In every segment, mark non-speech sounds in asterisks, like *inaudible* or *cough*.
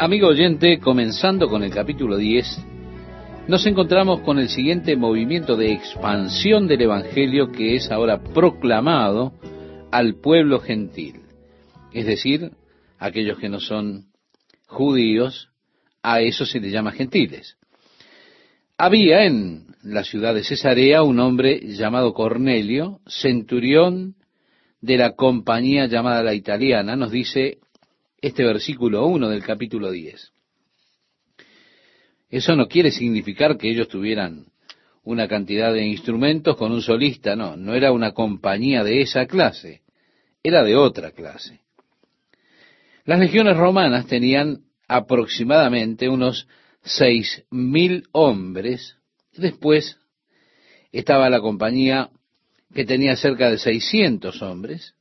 Amigo oyente, comenzando con el capítulo 10, nos encontramos con el siguiente movimiento de expansión del Evangelio que es ahora proclamado al pueblo gentil, es decir, aquellos que no son judíos, a eso se les llama gentiles. Había en la ciudad de Cesarea un hombre llamado Cornelio, centurión de la compañía llamada la italiana, nos dice este versículo 1 del capítulo 10. Eso no quiere significar que ellos tuvieran una cantidad de instrumentos con un solista, no, no era una compañía de esa clase, era de otra clase. Las legiones romanas tenían aproximadamente unos seis mil hombres. Después estaba la compañía que tenía cerca de 600 hombres.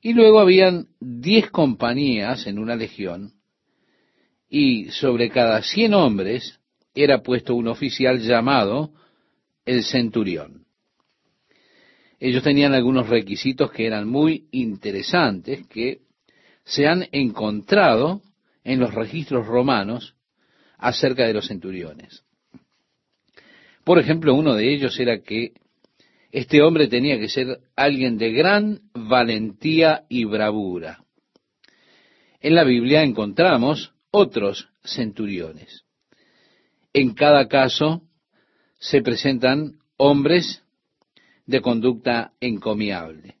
Y luego habían diez compañías en una legión. Y sobre cada cien hombres era puesto un oficial llamado el centurión. Ellos tenían algunos requisitos que eran muy interesantes, que se han encontrado en los registros romanos acerca de los centuriones. Por ejemplo, uno de ellos era que este hombre tenía que ser alguien de gran valentía y bravura. En la Biblia encontramos otros centuriones. En cada caso se presentan hombres de conducta encomiable.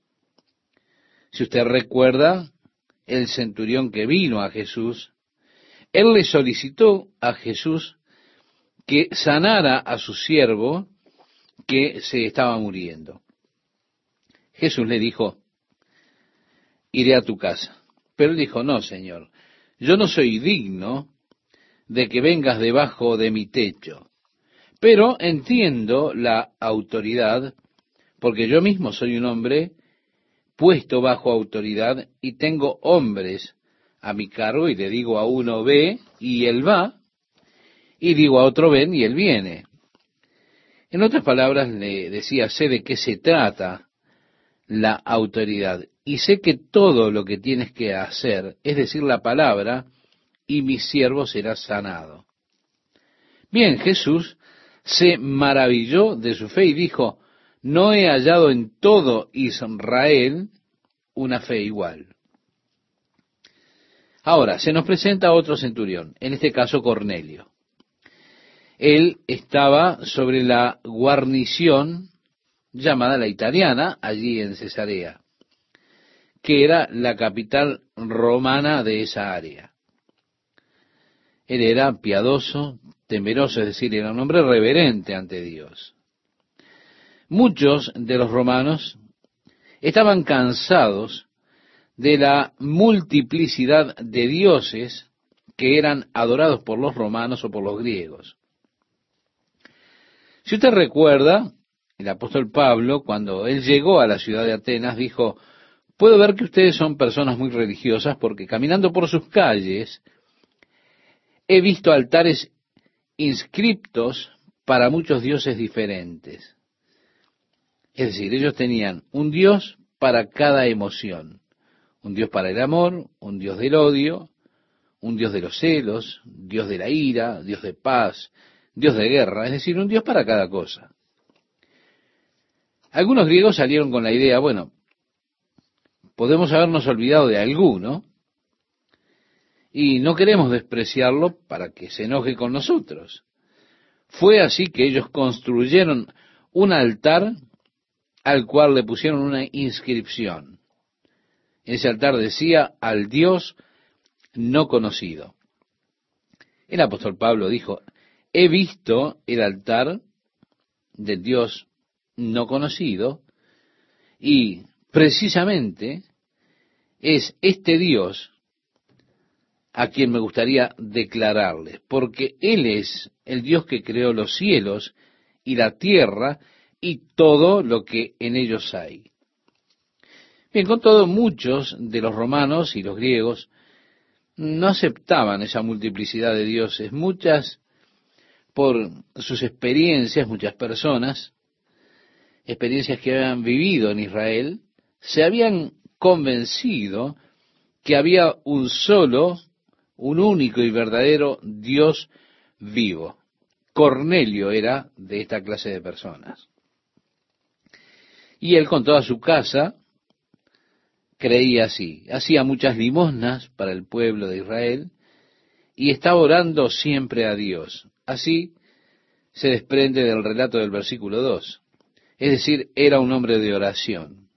Si usted recuerda, el centurión que vino a Jesús, él le solicitó a Jesús que sanara a su siervo que se estaba muriendo. Jesús le dijo, iré a tu casa. Pero él dijo, no, Señor, yo no soy digno de que vengas debajo de mi techo, pero entiendo la autoridad, porque yo mismo soy un hombre puesto bajo autoridad y tengo hombres a mi cargo y le digo a uno ve y él va, y digo a otro ven y él viene. En otras palabras, le decía, sé de qué se trata la autoridad y sé que todo lo que tienes que hacer es decir la palabra y mi siervo será sanado. Bien, Jesús se maravilló de su fe y dijo, no he hallado en todo Israel una fe igual. Ahora, se nos presenta otro centurión, en este caso Cornelio él estaba sobre la guarnición llamada la italiana, allí en Cesarea, que era la capital romana de esa área. Él era piadoso, temeroso, es decir, era un hombre reverente ante Dios. Muchos de los romanos estaban cansados de la multiplicidad de dioses que eran adorados por los romanos o por los griegos. Si usted recuerda, el apóstol Pablo, cuando él llegó a la ciudad de Atenas, dijo, puedo ver que ustedes son personas muy religiosas porque caminando por sus calles he visto altares inscriptos para muchos dioses diferentes. Es decir, ellos tenían un dios para cada emoción. Un dios para el amor, un dios del odio, un dios de los celos, dios de la ira, dios de paz, Dios de guerra, es decir, un Dios para cada cosa. Algunos griegos salieron con la idea, bueno, podemos habernos olvidado de alguno y no queremos despreciarlo para que se enoje con nosotros. Fue así que ellos construyeron un altar al cual le pusieron una inscripción. Ese altar decía al Dios no conocido. El apóstol Pablo dijo, he visto el altar del Dios no conocido y precisamente es este Dios a quien me gustaría declararles, porque Él es el Dios que creó los cielos y la tierra y todo lo que en ellos hay. Bien, con todo, muchos de los romanos y los griegos no aceptaban esa multiplicidad de dioses. Muchas por sus experiencias, muchas personas, experiencias que habían vivido en Israel, se habían convencido que había un solo un único y verdadero Dios vivo. Cornelio era de esta clase de personas. Y él con toda su casa creía así. Hacía muchas limosnas para el pueblo de Israel y estaba orando siempre a Dios. Así se desprende del relato del versículo 2. Es decir, era un hombre de oración.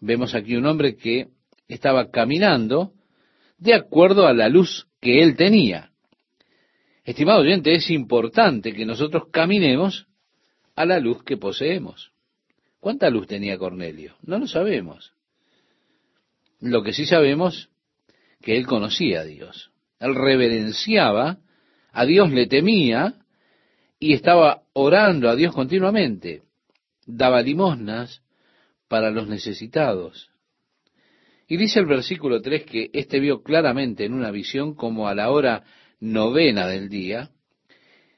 Vemos aquí un hombre que estaba caminando de acuerdo a la luz que él tenía. Estimado oyente, es importante que nosotros caminemos a la luz que poseemos. ¿Cuánta luz tenía Cornelio? No lo sabemos. Lo que sí sabemos que él conocía a Dios. Él reverenciaba, a Dios le temía y estaba orando a Dios continuamente. Daba limosnas para los necesitados. Y dice el versículo 3 que éste vio claramente en una visión como a la hora novena del día.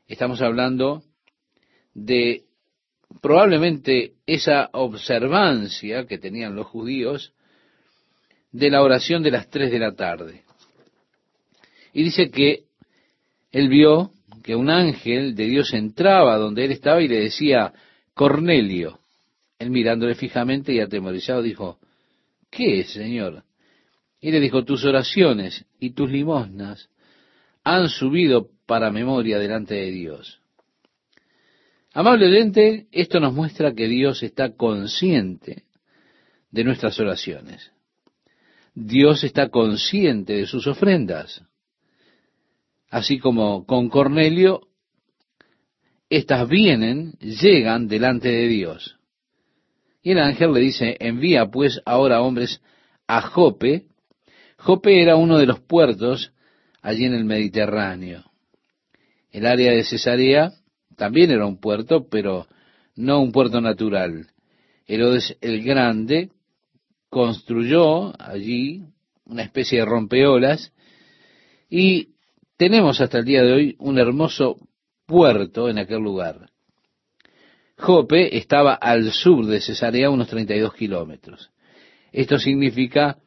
Estamos hablando de probablemente esa observancia que tenían los judíos de la oración de las tres de la tarde. Y dice que él vio que un ángel de Dios entraba donde él estaba y le decía, Cornelio. Él mirándole fijamente y atemorizado dijo, ¿qué es, Señor? Y le dijo, tus oraciones y tus limosnas han subido para memoria delante de Dios. Amable oyente, esto nos muestra que Dios está consciente de nuestras oraciones. Dios está consciente de sus ofrendas. Así como con Cornelio, estas vienen, llegan delante de Dios. Y el ángel le dice, envía pues ahora hombres a Jope. Jope era uno de los puertos allí en el Mediterráneo. El área de Cesarea también era un puerto, pero no un puerto natural. Herodes el Grande construyó allí una especie de rompeolas y tenemos hasta el día de hoy un hermoso puerto en aquel lugar. Jope estaba al sur de Cesarea, unos 32 kilómetros. Esto significa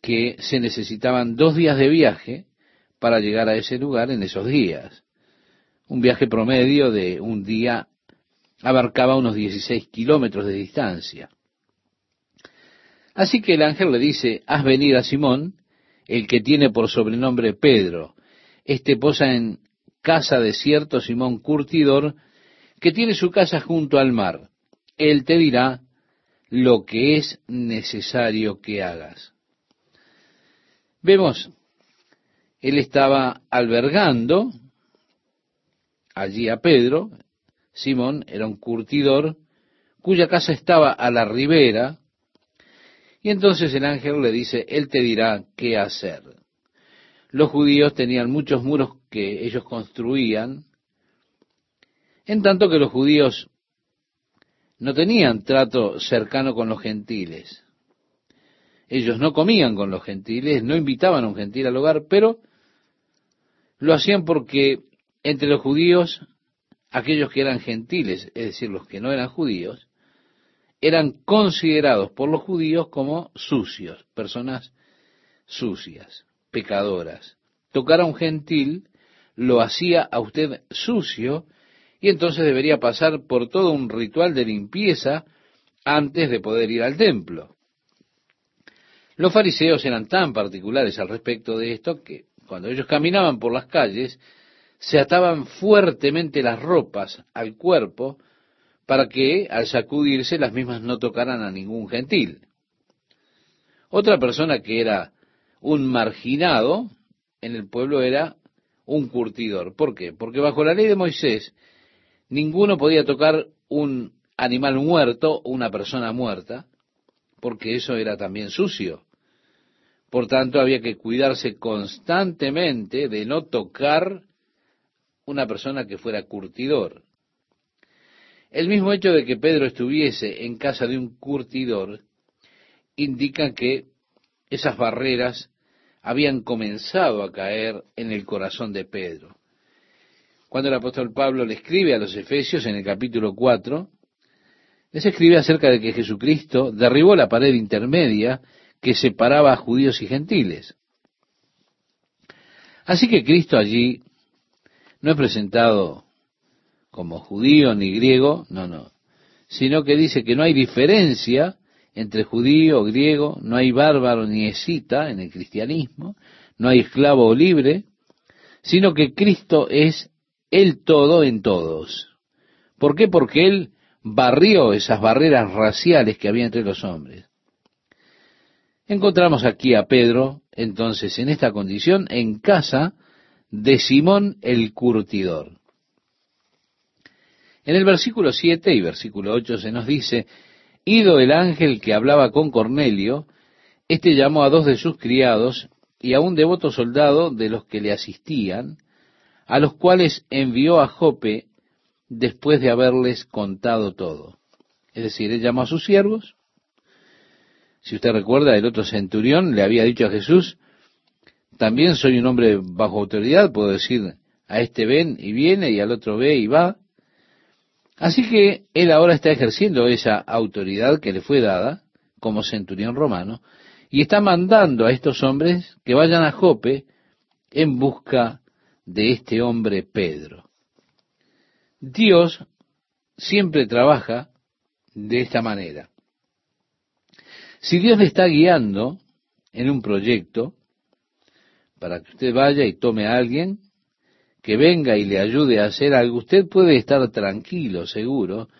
que se necesitaban dos días de viaje para llegar a ese lugar en esos días. Un viaje promedio de un día abarcaba unos 16 kilómetros de distancia. Así que el ángel le dice, haz venir a Simón, el que tiene por sobrenombre Pedro. Este posa en casa de cierto Simón Curtidor, que tiene su casa junto al mar. Él te dirá lo que es necesario que hagas. Vemos, él estaba albergando allí a Pedro, Simón era un curtidor, cuya casa estaba a la ribera, y entonces el ángel le dice, Él te dirá qué hacer. Los judíos tenían muchos muros que ellos construían, en tanto que los judíos no tenían trato cercano con los gentiles. Ellos no comían con los gentiles, no invitaban a un gentil al hogar, pero lo hacían porque entre los judíos, aquellos que eran gentiles, es decir, los que no eran judíos, eran considerados por los judíos como sucios, personas sucias, pecadoras. Tocar a un gentil lo hacía a usted sucio y entonces debería pasar por todo un ritual de limpieza antes de poder ir al templo. Los fariseos eran tan particulares al respecto de esto que cuando ellos caminaban por las calles se ataban fuertemente las ropas al cuerpo para que al sacudirse las mismas no tocaran a ningún gentil. Otra persona que era un marginado en el pueblo era un curtidor. ¿Por qué? Porque bajo la ley de Moisés ninguno podía tocar un animal muerto o una persona muerta, porque eso era también sucio. Por tanto, había que cuidarse constantemente de no tocar una persona que fuera curtidor. El mismo hecho de que Pedro estuviese en casa de un curtidor indica que esas barreras habían comenzado a caer en el corazón de Pedro. Cuando el apóstol Pablo le escribe a los Efesios en el capítulo 4, les escribe acerca de que Jesucristo derribó la pared intermedia que separaba a judíos y gentiles. Así que Cristo allí no es presentado como judío ni griego, no, no, sino que dice que no hay diferencia entre judío o griego, no hay bárbaro ni escita en el cristianismo, no hay esclavo o libre, sino que Cristo es el todo en todos. ¿Por qué? Porque Él barrió esas barreras raciales que había entre los hombres. Encontramos aquí a Pedro, entonces, en esta condición, en casa de Simón el curtidor. En el versículo 7 y versículo 8 se nos dice, Ido el ángel que hablaba con Cornelio, éste llamó a dos de sus criados y a un devoto soldado de los que le asistían, a los cuales envió a Jope después de haberles contado todo. Es decir, él llamó a sus siervos. Si usted recuerda, el otro centurión le había dicho a Jesús, también soy un hombre bajo autoridad, puedo decir a este ven y viene y al otro ve y va. Así que él ahora está ejerciendo esa autoridad que le fue dada como centurión romano y está mandando a estos hombres que vayan a Jope en busca de este hombre Pedro. Dios siempre trabaja de esta manera. Si Dios le está guiando en un proyecto para que usted vaya y tome a alguien, que venga y le ayude a hacer algo, usted puede estar tranquilo, seguro,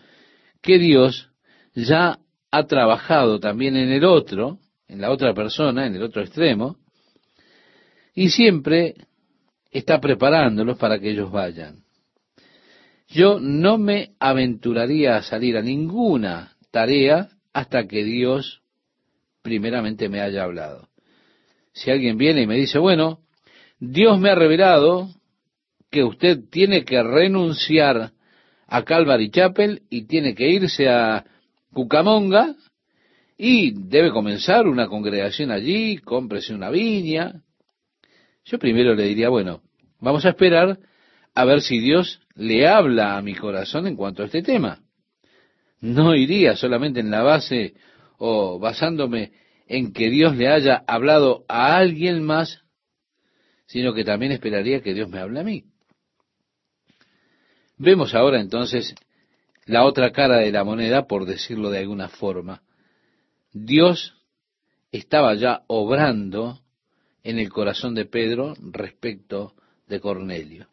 que Dios ya ha trabajado también en el otro, en la otra persona, en el otro extremo, y siempre está preparándolos para que ellos vayan. Yo no me aventuraría a salir a ninguna tarea hasta que Dios primeramente me haya hablado. Si alguien viene y me dice, bueno, Dios me ha revelado que usted tiene que renunciar a Calvary Chapel y tiene que irse a Cucamonga y debe comenzar una congregación allí, cómprese una viña. Yo primero le diría, bueno, vamos a esperar a ver si Dios le habla a mi corazón en cuanto a este tema. No iría solamente en la base o basándome en que Dios le haya hablado a alguien más, sino que también esperaría que Dios me hable a mí. Vemos ahora entonces la otra cara de la moneda, por decirlo de alguna forma. Dios estaba ya obrando en el corazón de Pedro respecto de Cornelio.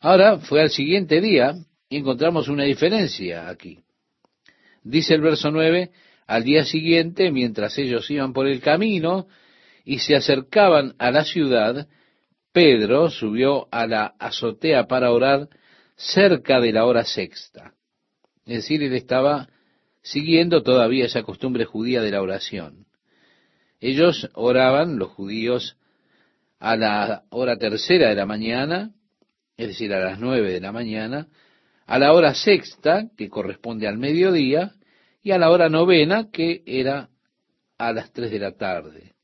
Ahora fue al siguiente día y encontramos una diferencia aquí. Dice el verso 9, al día siguiente, mientras ellos iban por el camino y se acercaban a la ciudad, Pedro subió a la azotea para orar cerca de la hora sexta. Es decir, él estaba siguiendo todavía esa costumbre judía de la oración. Ellos oraban, los judíos, a la hora tercera de la mañana, es decir, a las nueve de la mañana, a la hora sexta, que corresponde al mediodía, y a la hora novena, que era a las tres de la tarde.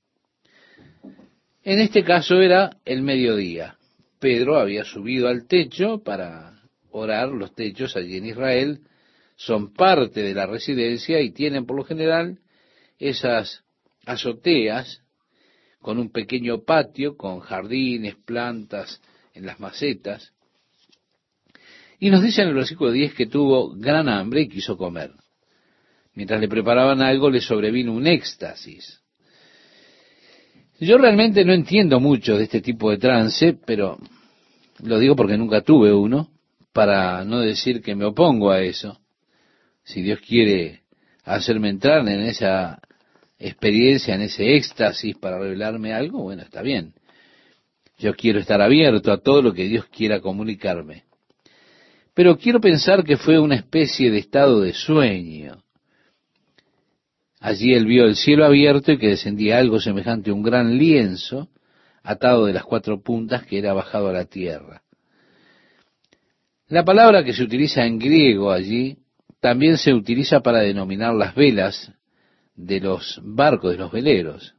En este caso era el mediodía. Pedro había subido al techo para orar. Los techos allí en Israel son parte de la residencia y tienen por lo general esas azoteas con un pequeño patio, con jardines, plantas en las macetas. Y nos dice en el versículo 10 que tuvo gran hambre y quiso comer. Mientras le preparaban algo le sobrevino un éxtasis. Yo realmente no entiendo mucho de este tipo de trance, pero lo digo porque nunca tuve uno, para no decir que me opongo a eso. Si Dios quiere hacerme entrar en esa experiencia, en ese éxtasis para revelarme algo, bueno, está bien. Yo quiero estar abierto a todo lo que Dios quiera comunicarme. Pero quiero pensar que fue una especie de estado de sueño. Allí él vio el cielo abierto y que descendía algo semejante a un gran lienzo atado de las cuatro puntas que era bajado a la tierra. La palabra que se utiliza en griego allí también se utiliza para denominar las velas de los barcos, de los veleros.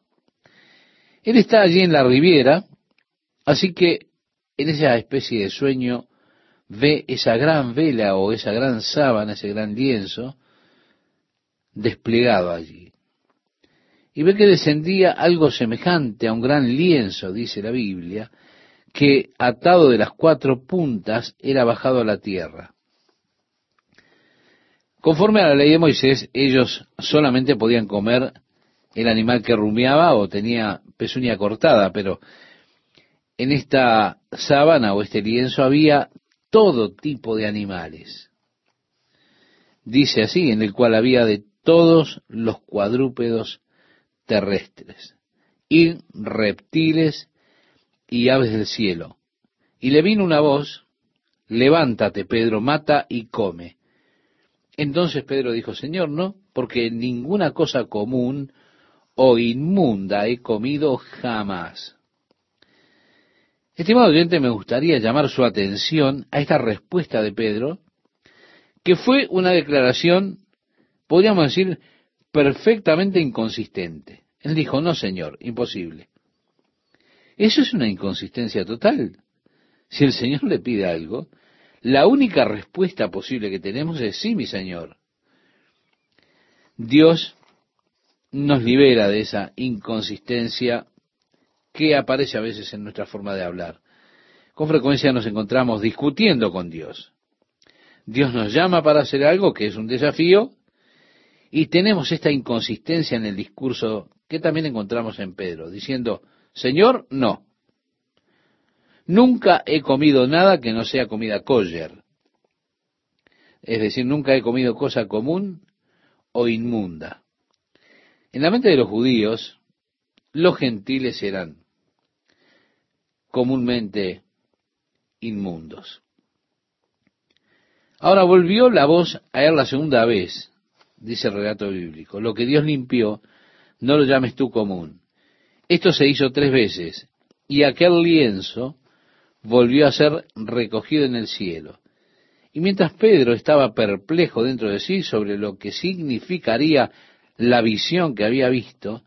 Él está allí en la riviera, así que en esa especie de sueño ve esa gran vela o esa gran sábana, ese gran lienzo, desplegado allí. y ve que descendía algo semejante a un gran lienzo, dice la Biblia, que atado de las cuatro puntas era bajado a la tierra. Conforme a la ley de Moisés, ellos solamente podían comer el animal que rumiaba o tenía pezuña cortada, pero en esta sábana o este lienzo había todo tipo de animales. Dice así, en el cual había de todos los cuadrúpedos terrestres, y reptiles y aves del cielo. Y le vino una voz, levántate, Pedro, mata y come. Entonces Pedro dijo, Señor, no, porque ninguna cosa común o inmunda he comido jamás. Estimado oyente, me gustaría llamar su atención a esta respuesta de Pedro, que fue una declaración, podríamos decir, perfectamente inconsistente. Él dijo, no, Señor, imposible. Eso es una inconsistencia total. Si el Señor le pide algo, la única respuesta posible que tenemos es sí, mi Señor. Dios nos libera de esa inconsistencia que aparece a veces en nuestra forma de hablar. Con frecuencia nos encontramos discutiendo con Dios. Dios nos llama para hacer algo que es un desafío y tenemos esta inconsistencia en el discurso que también encontramos en Pedro, diciendo, Señor, no. Nunca he comido nada que no sea comida kosher. Es decir, nunca he comido cosa común o inmunda. En la mente de los judíos, los gentiles eran comúnmente inmundos. Ahora volvió la voz a él la segunda vez dice el relato bíblico. Lo que Dios limpió, no lo llames tú común. Esto se hizo tres veces, y aquel lienzo volvió a ser recogido en el cielo. Y mientras Pedro estaba perplejo dentro de sí sobre lo que significaría la visión que había visto,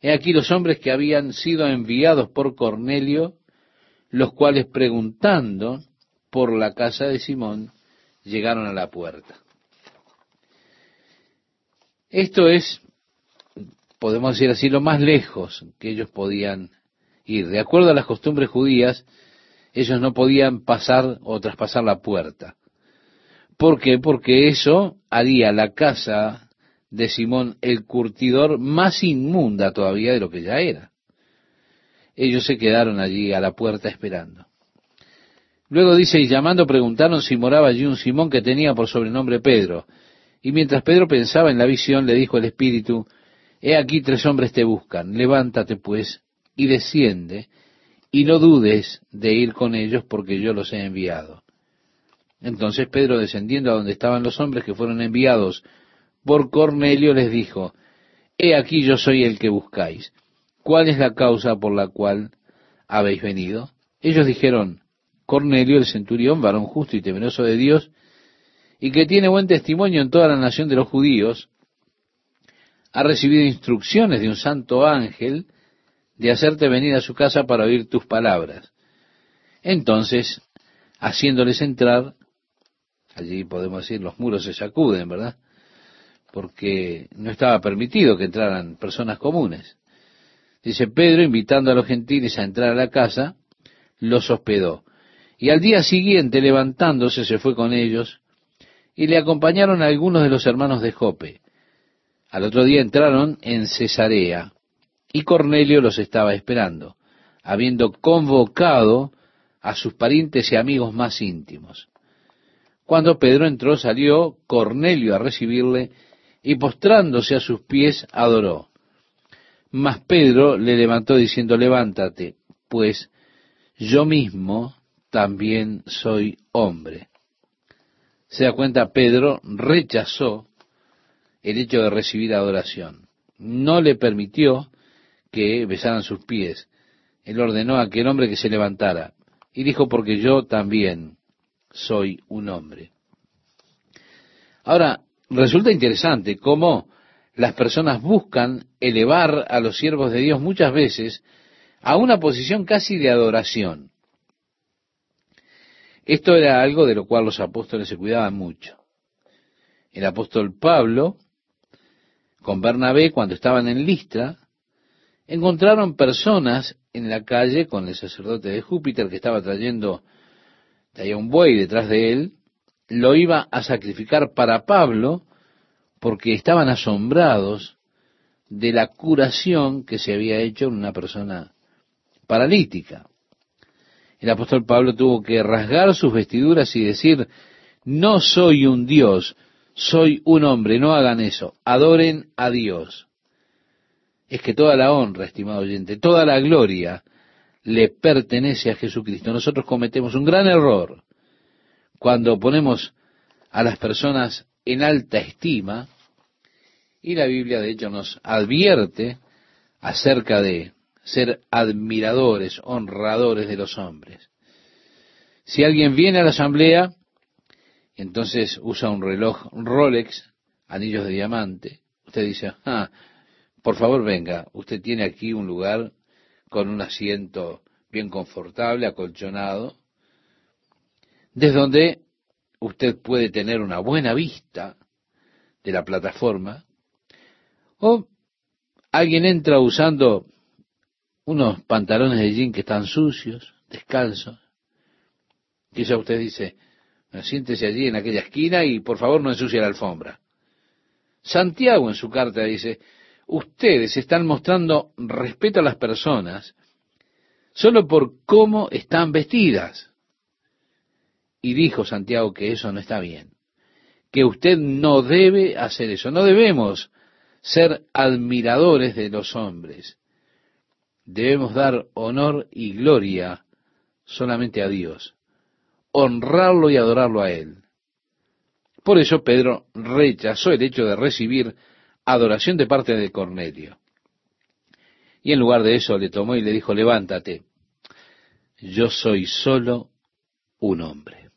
he aquí los hombres que habían sido enviados por Cornelio, los cuales preguntando por la casa de Simón, llegaron a la puerta. Esto es, podemos decir así, lo más lejos que ellos podían ir. De acuerdo a las costumbres judías, ellos no podían pasar o traspasar la puerta. ¿Por qué? Porque eso haría la casa de Simón el curtidor más inmunda todavía de lo que ya era. Ellos se quedaron allí a la puerta esperando. Luego dice, y llamando preguntaron si moraba allí un Simón que tenía por sobrenombre Pedro. Y mientras Pedro pensaba en la visión, le dijo el Espíritu, He aquí tres hombres te buscan, levántate pues y desciende, y no dudes de ir con ellos porque yo los he enviado. Entonces Pedro, descendiendo a donde estaban los hombres que fueron enviados por Cornelio, les dijo, He aquí yo soy el que buscáis. ¿Cuál es la causa por la cual habéis venido? Ellos dijeron, Cornelio, el centurión, varón justo y temeroso de Dios, y que tiene buen testimonio en toda la nación de los judíos, ha recibido instrucciones de un santo ángel de hacerte venir a su casa para oír tus palabras. Entonces, haciéndoles entrar, allí podemos decir, los muros se sacuden, ¿verdad? Porque no estaba permitido que entraran personas comunes. Dice Pedro, invitando a los gentiles a entrar a la casa, los hospedó. Y al día siguiente, levantándose, se fue con ellos y le acompañaron algunos de los hermanos de Jope. Al otro día entraron en Cesarea y Cornelio los estaba esperando, habiendo convocado a sus parientes y amigos más íntimos. Cuando Pedro entró, salió Cornelio a recibirle y postrándose a sus pies adoró. Mas Pedro le levantó diciendo, levántate, pues yo mismo también soy hombre se da cuenta, Pedro rechazó el hecho de recibir adoración. No le permitió que besaran sus pies. Él ordenó a aquel hombre que se levantara. Y dijo, porque yo también soy un hombre. Ahora, resulta interesante cómo las personas buscan elevar a los siervos de Dios muchas veces a una posición casi de adoración. Esto era algo de lo cual los apóstoles se cuidaban mucho. El apóstol Pablo con Bernabé cuando estaban en Listra, encontraron personas en la calle con el sacerdote de Júpiter que estaba trayendo traía un buey detrás de él, lo iba a sacrificar para Pablo porque estaban asombrados de la curación que se había hecho en una persona paralítica. El apóstol Pablo tuvo que rasgar sus vestiduras y decir, no soy un Dios, soy un hombre, no hagan eso, adoren a Dios. Es que toda la honra, estimado oyente, toda la gloria le pertenece a Jesucristo. Nosotros cometemos un gran error cuando ponemos a las personas en alta estima, y la Biblia de hecho nos advierte acerca de ser admiradores, honradores de los hombres. Si alguien viene a la asamblea, entonces usa un reloj Rolex, anillos de diamante, usted dice, ah, por favor venga, usted tiene aquí un lugar con un asiento bien confortable, acolchonado, desde donde usted puede tener una buena vista de la plataforma, o alguien entra usando unos pantalones de jean que están sucios, descalzos, quizá usted dice, siéntese allí en aquella esquina y por favor no ensucie la alfombra. Santiago en su carta dice, ustedes están mostrando respeto a las personas solo por cómo están vestidas. Y dijo Santiago que eso no está bien, que usted no debe hacer eso, no debemos ser admiradores de los hombres, debemos dar honor y gloria solamente a Dios, honrarlo y adorarlo a Él. Por eso Pedro rechazó el hecho de recibir adoración de parte de Cornelio. Y en lugar de eso le tomó y le dijo, levántate, yo soy solo un hombre.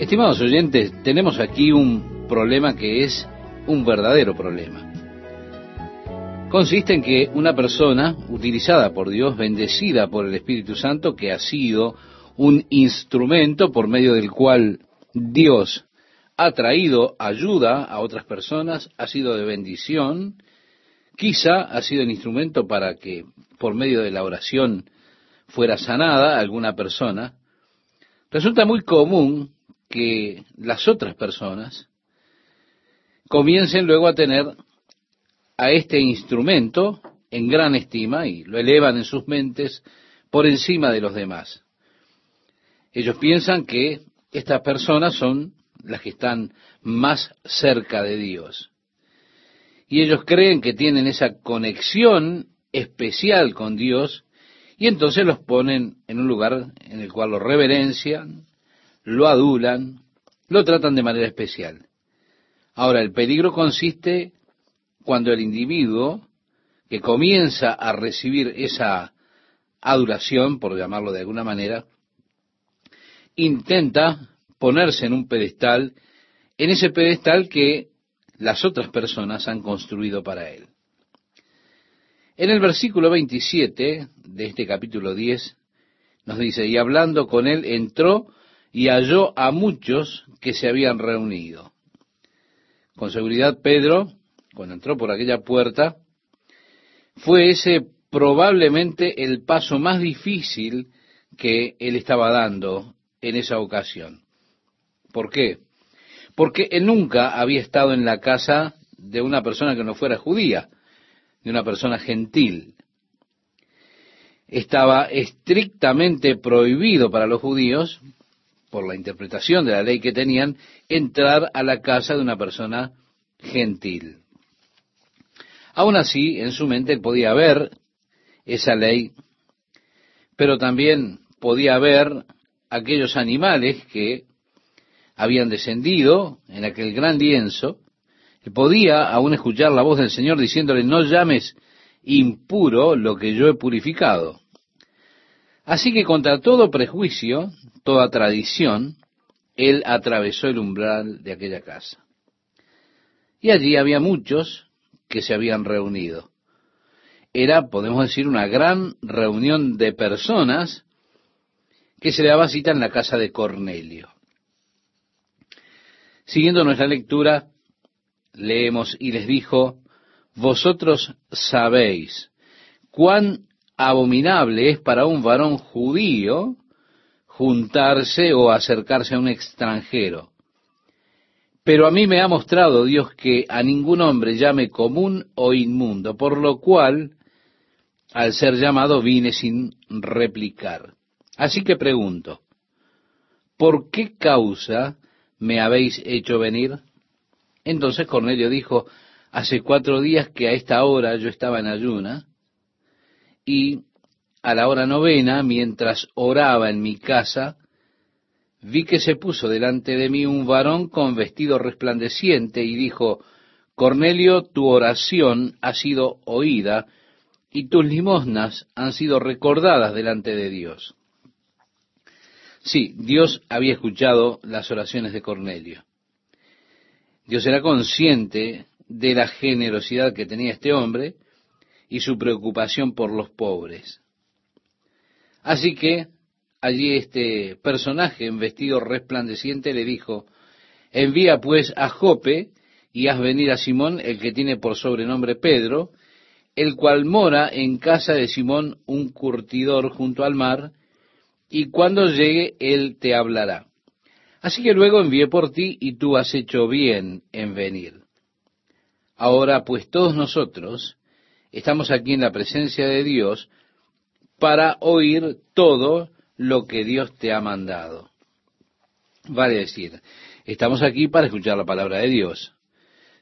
Estimados oyentes, tenemos aquí un problema que es un verdadero problema. Consiste en que una persona utilizada por Dios, bendecida por el Espíritu Santo, que ha sido un instrumento por medio del cual Dios ha traído ayuda a otras personas, ha sido de bendición, quizá ha sido el instrumento para que por medio de la oración fuera sanada alguna persona, resulta muy común que las otras personas comiencen luego a tener a este instrumento en gran estima y lo elevan en sus mentes por encima de los demás. Ellos piensan que estas personas son las que están más cerca de Dios. Y ellos creen que tienen esa conexión especial con Dios y entonces los ponen en un lugar en el cual lo reverencian, lo adulan, lo tratan de manera especial. Ahora, el peligro consiste cuando el individuo que comienza a recibir esa adulación, por llamarlo de alguna manera, intenta ponerse en un pedestal, en ese pedestal que las otras personas han construido para él. En el versículo 27 de este capítulo 10 nos dice, y hablando con él entró y halló a muchos que se habían reunido. Con seguridad Pedro, cuando entró por aquella puerta, fue ese probablemente el paso más difícil que él estaba dando en esa ocasión. ¿Por qué? Porque él nunca había estado en la casa de una persona que no fuera judía, de una persona gentil. Estaba estrictamente prohibido para los judíos, por la interpretación de la ley que tenían, entrar a la casa de una persona gentil. Aún así, en su mente él podía ver esa ley, pero también podía ver aquellos animales que habían descendido en aquel gran lienzo, podía aún escuchar la voz del Señor diciéndole, no llames impuro lo que yo he purificado. Así que contra todo prejuicio, toda tradición, él atravesó el umbral de aquella casa. Y allí había muchos que se habían reunido. Era, podemos decir, una gran reunión de personas que se daba cita en la casa de Cornelio. Siguiendo nuestra lectura, leemos, y les dijo, vosotros sabéis cuán abominable es para un varón judío juntarse o acercarse a un extranjero. Pero a mí me ha mostrado Dios que a ningún hombre llame común o inmundo, por lo cual, al ser llamado, vine sin replicar. Así que pregunto, ¿por qué causa me habéis hecho venir? Entonces Cornelio dijo, hace cuatro días que a esta hora yo estaba en ayuna, y a la hora novena, mientras oraba en mi casa, vi que se puso delante de mí un varón con vestido resplandeciente y dijo, Cornelio, tu oración ha sido oída y tus limosnas han sido recordadas delante de Dios. Sí, Dios había escuchado las oraciones de Cornelio. Dios era consciente de la generosidad que tenía este hombre y su preocupación por los pobres. Así que allí este personaje en vestido resplandeciente le dijo, envía pues a Jope y haz venir a Simón, el que tiene por sobrenombre Pedro, el cual mora en casa de Simón, un curtidor junto al mar, y cuando llegue él te hablará. Así que luego envié por ti y tú has hecho bien en venir. Ahora pues todos nosotros estamos aquí en la presencia de Dios, para oír todo lo que Dios te ha mandado. Vale decir, estamos aquí para escuchar la palabra de Dios.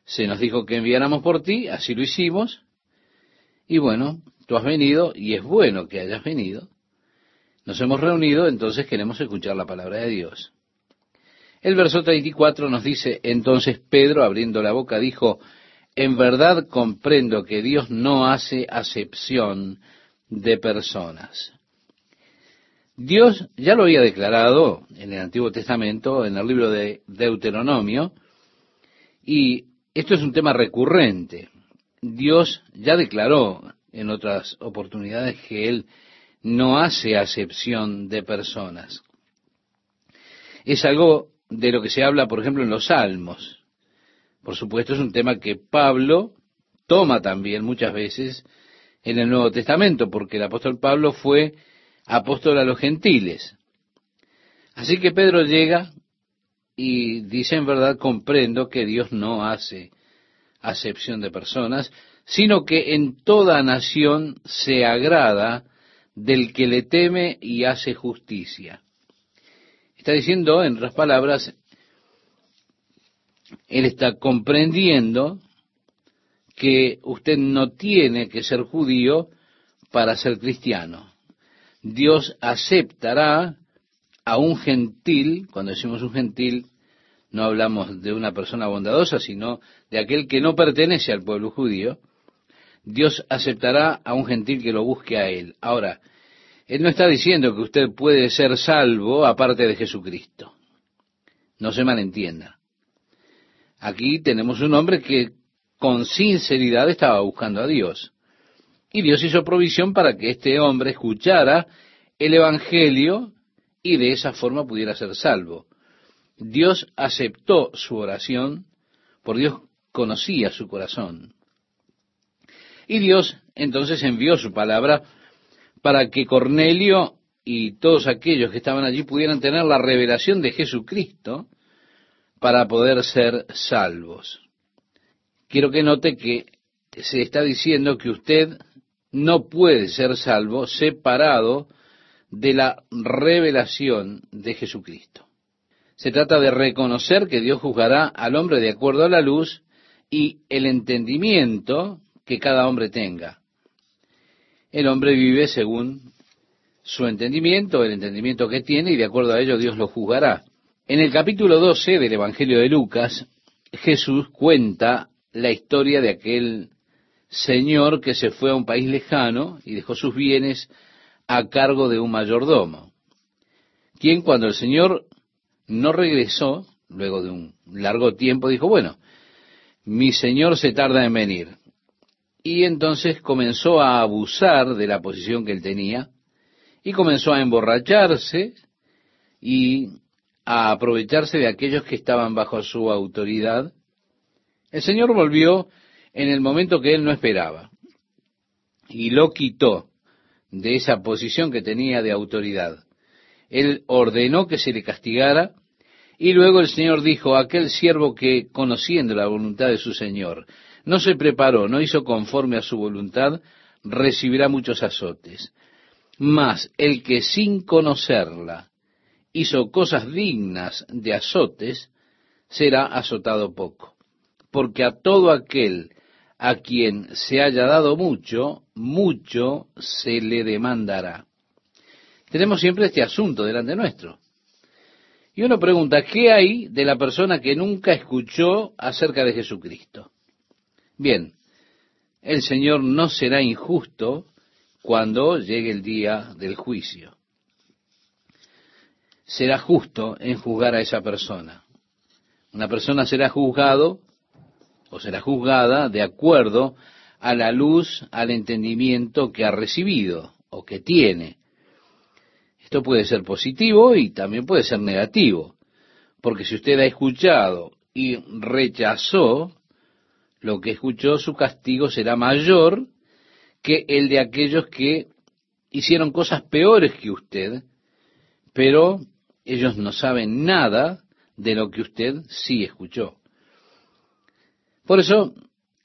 Se nos dijo que enviáramos por ti, así lo hicimos, y bueno, tú has venido y es bueno que hayas venido. Nos hemos reunido, entonces queremos escuchar la palabra de Dios. El verso 34 nos dice, entonces Pedro, abriendo la boca, dijo, en verdad comprendo que Dios no hace acepción de personas. Dios ya lo había declarado en el Antiguo Testamento, en el libro de Deuteronomio, y esto es un tema recurrente. Dios ya declaró en otras oportunidades que Él no hace acepción de personas. Es algo de lo que se habla, por ejemplo, en los Salmos. Por supuesto, es un tema que Pablo toma también muchas veces en el Nuevo Testamento, porque el apóstol Pablo fue apóstol a los gentiles. Así que Pedro llega y dice en verdad comprendo que Dios no hace acepción de personas, sino que en toda nación se agrada del que le teme y hace justicia. Está diciendo, en otras palabras, él está comprendiendo que usted no tiene que ser judío para ser cristiano. Dios aceptará a un gentil, cuando decimos un gentil, no hablamos de una persona bondadosa, sino de aquel que no pertenece al pueblo judío. Dios aceptará a un gentil que lo busque a él. Ahora, Él no está diciendo que usted puede ser salvo aparte de Jesucristo. No se malentienda. Aquí tenemos un hombre que con sinceridad estaba buscando a Dios. Y Dios hizo provisión para que este hombre escuchara el Evangelio y de esa forma pudiera ser salvo. Dios aceptó su oración, por Dios conocía su corazón. Y Dios entonces envió su palabra para que Cornelio y todos aquellos que estaban allí pudieran tener la revelación de Jesucristo para poder ser salvos quiero que note que se está diciendo que usted no puede ser salvo separado de la revelación de Jesucristo. Se trata de reconocer que Dios juzgará al hombre de acuerdo a la luz y el entendimiento que cada hombre tenga. El hombre vive según su entendimiento, el entendimiento que tiene, y de acuerdo a ello Dios lo juzgará. En el capítulo 12 del Evangelio de Lucas, Jesús cuenta la historia de aquel señor que se fue a un país lejano y dejó sus bienes a cargo de un mayordomo, quien cuando el señor no regresó, luego de un largo tiempo, dijo, bueno, mi señor se tarda en venir. Y entonces comenzó a abusar de la posición que él tenía y comenzó a emborracharse y a aprovecharse de aquellos que estaban bajo su autoridad El Señor volvió en el momento que él no esperaba y lo quitó de esa posición que tenía de autoridad. Él ordenó que se le castigara y luego el Señor dijo, aquel siervo que, conociendo la voluntad de su Señor, no se preparó, no hizo conforme a su voluntad, recibirá muchos azotes. Mas el que sin conocerla hizo cosas dignas de azotes, será azotado poco. Porque a todo aquel a quien se haya dado mucho, mucho se le demandará. Tenemos siempre este asunto delante nuestro. Y uno pregunta, ¿qué hay de la persona que nunca escuchó acerca de Jesucristo? Bien, el Señor no será injusto cuando llegue el día del juicio. Será justo en juzgar a esa persona. Una persona será juzgado o será juzgada de acuerdo a la luz, al entendimiento que ha recibido o que tiene. Esto puede ser positivo y también puede ser negativo, porque si usted ha escuchado y rechazó lo que escuchó, su castigo será mayor que el de aquellos que hicieron cosas peores que usted, pero ellos no saben nada de lo que usted sí escuchó. Por eso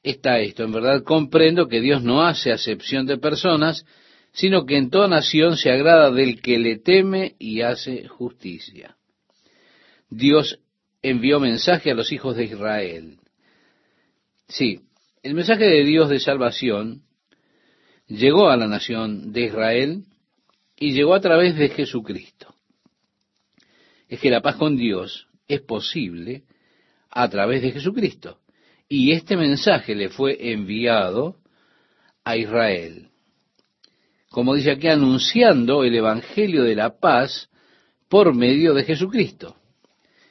está esto, en verdad comprendo que Dios no hace acepción de personas, sino que en toda nación se agrada del que le teme y hace justicia. Dios envió mensaje a los hijos de Israel. Sí, el mensaje de Dios de salvación llegó a la nación de Israel y llegó a través de Jesucristo. Es que la paz con Dios es posible a través de Jesucristo. Y este mensaje le fue enviado a Israel como dice aquí, anunciando el Evangelio de la paz por medio de Jesucristo.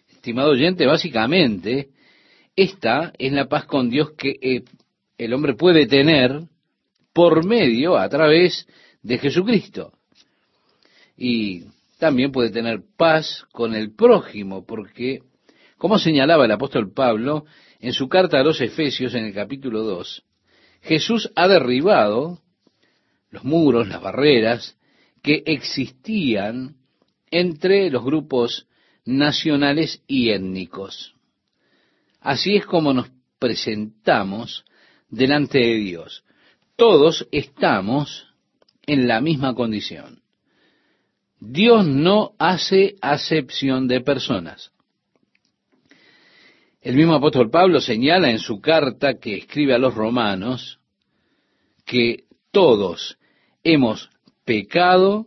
Estimado oyente, básicamente, esta es la paz con Dios que eh, el hombre puede tener por medio, a través de Jesucristo. Y también puede tener paz con el prójimo, porque, como señalaba el apóstol Pablo en su carta a los Efesios en el capítulo 2, Jesús ha derribado los muros, las barreras que existían entre los grupos nacionales y étnicos. Así es como nos presentamos delante de Dios. Todos estamos en la misma condición. Dios no hace acepción de personas. El mismo apóstol Pablo señala en su carta que escribe a los romanos que todos hemos pecado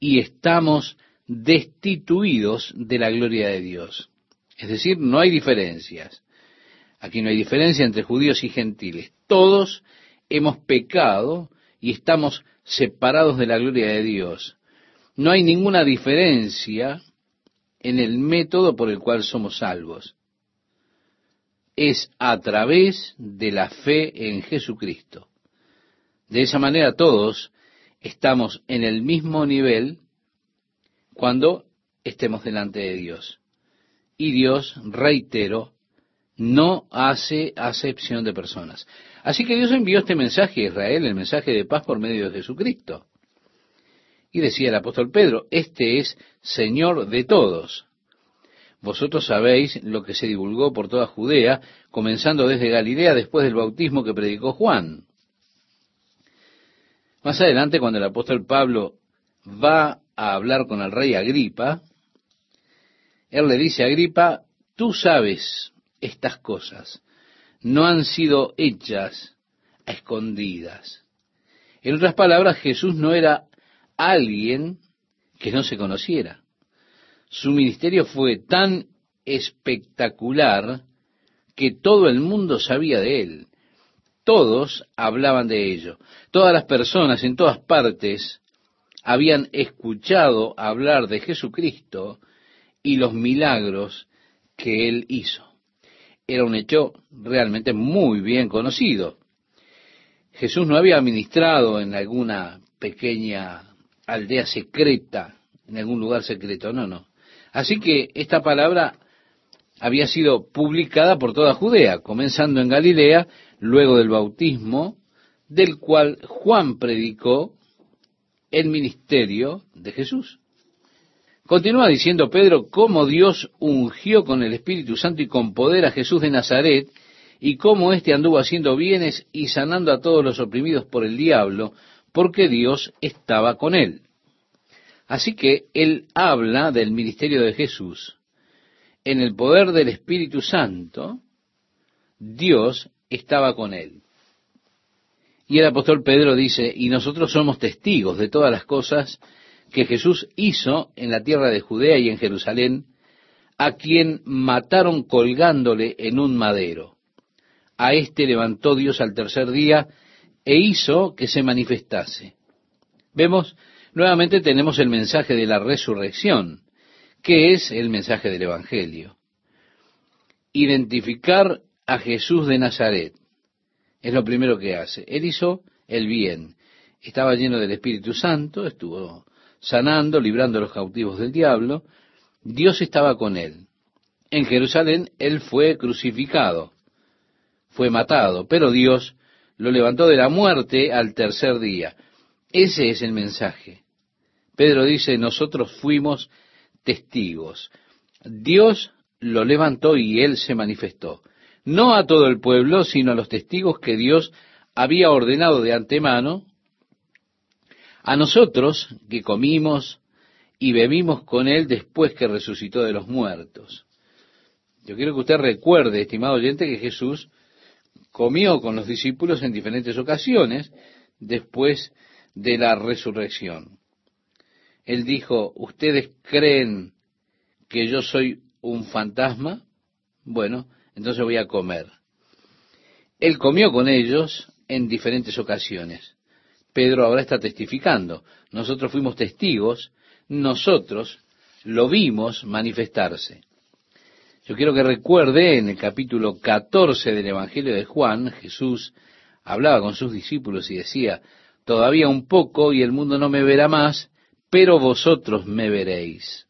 y estamos destituidos de la gloria de Dios. Es decir, no hay diferencias. Aquí no hay diferencia entre judíos y gentiles. Todos hemos pecado y estamos separados de la gloria de Dios. No hay ninguna diferencia en el método por el cual somos salvos. Es a través de la fe en Jesucristo. De esa manera todos estamos en el mismo nivel cuando estemos delante de Dios. Y Dios, reitero, no hace acepción de personas. Así que Dios envió este mensaje a Israel, el mensaje de paz por medio de Jesucristo. Y decía el apóstol Pedro, este es Señor de todos. Vosotros sabéis lo que se divulgó por toda Judea, comenzando desde Galilea después del bautismo que predicó Juan más adelante, cuando el apóstol Pablo va a hablar con el rey Agripa, él le dice a Agripa, tú sabes estas cosas, no han sido hechas a escondidas. En otras palabras, Jesús no era alguien que no se conociera. Su ministerio fue tan espectacular que todo el mundo sabía de él. Todos hablaban de ello. Todas las personas en todas partes habían escuchado hablar de Jesucristo y los milagros que él hizo. Era un hecho realmente muy bien conocido. Jesús no había ministrado en alguna pequeña aldea secreta, en algún lugar secreto, no, no. Así que esta palabra había sido publicada por toda Judea, comenzando en Galilea, luego del bautismo, del cual Juan predicó el ministerio de Jesús. Continúa diciendo Pedro cómo Dios ungió con el Espíritu Santo y con poder a Jesús de Nazaret, y cómo éste anduvo haciendo bienes y sanando a todos los oprimidos por el diablo, porque Dios estaba con él. Así que él habla del ministerio de Jesús. En el poder del Espíritu Santo, Dios estaba con él. Y el apóstol Pedro dice, y nosotros somos testigos de todas las cosas que Jesús hizo en la tierra de Judea y en Jerusalén, a quien mataron colgándole en un madero. A éste levantó Dios al tercer día e hizo que se manifestase. Vemos Nuevamente tenemos el mensaje de la resurrección, que es el mensaje del Evangelio. Identificar a Jesús de Nazaret es lo primero que hace. Él hizo el bien. Estaba lleno del Espíritu Santo, estuvo sanando, librando a los cautivos del diablo. Dios estaba con él. En Jerusalén él fue crucificado, fue matado, pero Dios lo levantó de la muerte al tercer día. Ese es el mensaje. Pedro dice, nosotros fuimos testigos. Dios lo levantó y él se manifestó. No a todo el pueblo, sino a los testigos que Dios había ordenado de antemano, a nosotros que comimos y bebimos con él después que resucitó de los muertos. Yo quiero que usted recuerde, estimado oyente, que Jesús comió con los discípulos en diferentes ocasiones después de la resurrección. Él dijo, ¿ustedes creen que yo soy un fantasma? Bueno, entonces voy a comer. Él comió con ellos en diferentes ocasiones. Pedro ahora está testificando. Nosotros fuimos testigos, nosotros lo vimos manifestarse. Yo quiero que recuerde en el capítulo 14 del Evangelio de Juan, Jesús hablaba con sus discípulos y decía, todavía un poco y el mundo no me verá más, pero vosotros me veréis.